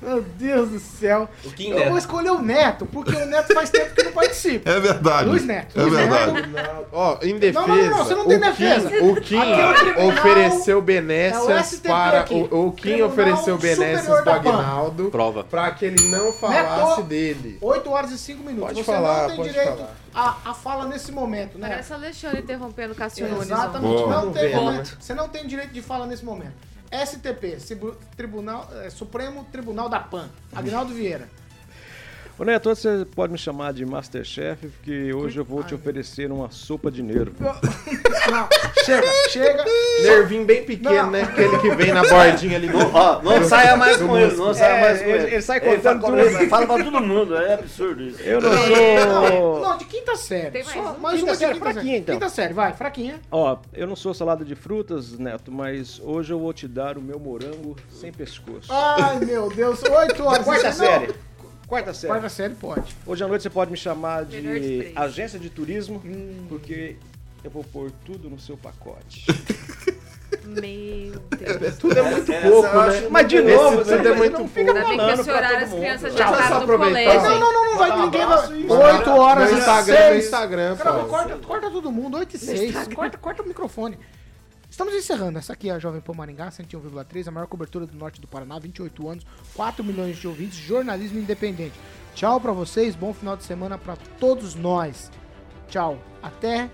Meu Deus do céu. O Kim eu Neto. vou escolher o Neto, porque o Neto faz tempo que não participa. É verdade. Luiz Neto. É Luiz verdade. Neto. Ó, em defesa. Não, não, não, você não tem o defesa. Kim, o Kim Aqui é o tribunal, ofereceu é o benécias STP para. O, o Kim Tribunal ofereceu benécias da PAN. Agnaldo Prova. para que ele não falasse Neto. dele. 8 horas e 5 minutos. Pode Você falar, não tem pode direito falar. a, a fala nesse momento, né? Parece Alexandre interrompendo o Cássio Nunes. Exatamente. Boa. Não tem momento. Você não tem direito de fala nesse momento. STP, Tribunal, eh, Supremo Tribunal da PAN. Agnaldo Vieira. Ô Neto, você pode me chamar de Masterchef, porque hoje eu vou te oferecer uma sopa de nervo. Não, chega, chega. Nervinho bem pequeno, Não. né? Aquele que vem na bordinha ali. Não, ó, não saia mais com ele, não saia É, mais com ele- ele. ele sai fala, contando ele tudo. fala pra todo mundo, é absurdo isso. Eu não Não, sou. não, de quinta série. Tem mais Só um? mais Quinta uma de série, quinta fraquinha, série. então. Quinta série, vai, fraquinha. Ó, eu não sou salada de frutas, Neto, mas hoje eu vou te dar o meu morango sem pescoço. Ai, meu Deus, 8 horas. Quarta Não, série. Quarta série. Quarta série pode. Hoje à noite você pode me chamar de de agência de turismo, porque eu vou pôr tudo no seu pacote. Meu Deus. Tudo é muito Essa pouco, né? Mas de novo, tudo você é muito não fica Ainda bem que todo as mundo. crianças já estavam no colégio. Não, não, não, não vai ninguém. e- 8 horas No Instagram, 6. Instagram, Cara, Paulo. corta, corta todo mundo, 8 e 6. Corta, corta o microfone. Estamos encerrando. Essa aqui é a Jovem Pan Maringá, 101,3, a maior cobertura do norte do Paraná, 28 anos, 4 milhões de ouvintes, jornalismo independente. Tchau pra vocês, bom final de semana pra todos nós. Tchau, até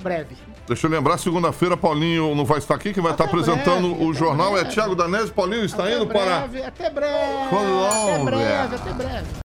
breve. Deixa eu lembrar, segunda-feira, Paulinho não vai estar aqui, quem vai estar apresentando breve, o até jornal é breve. Thiago Danese. Paulinho está Até indo para breve, Até breve, até breve, até breve.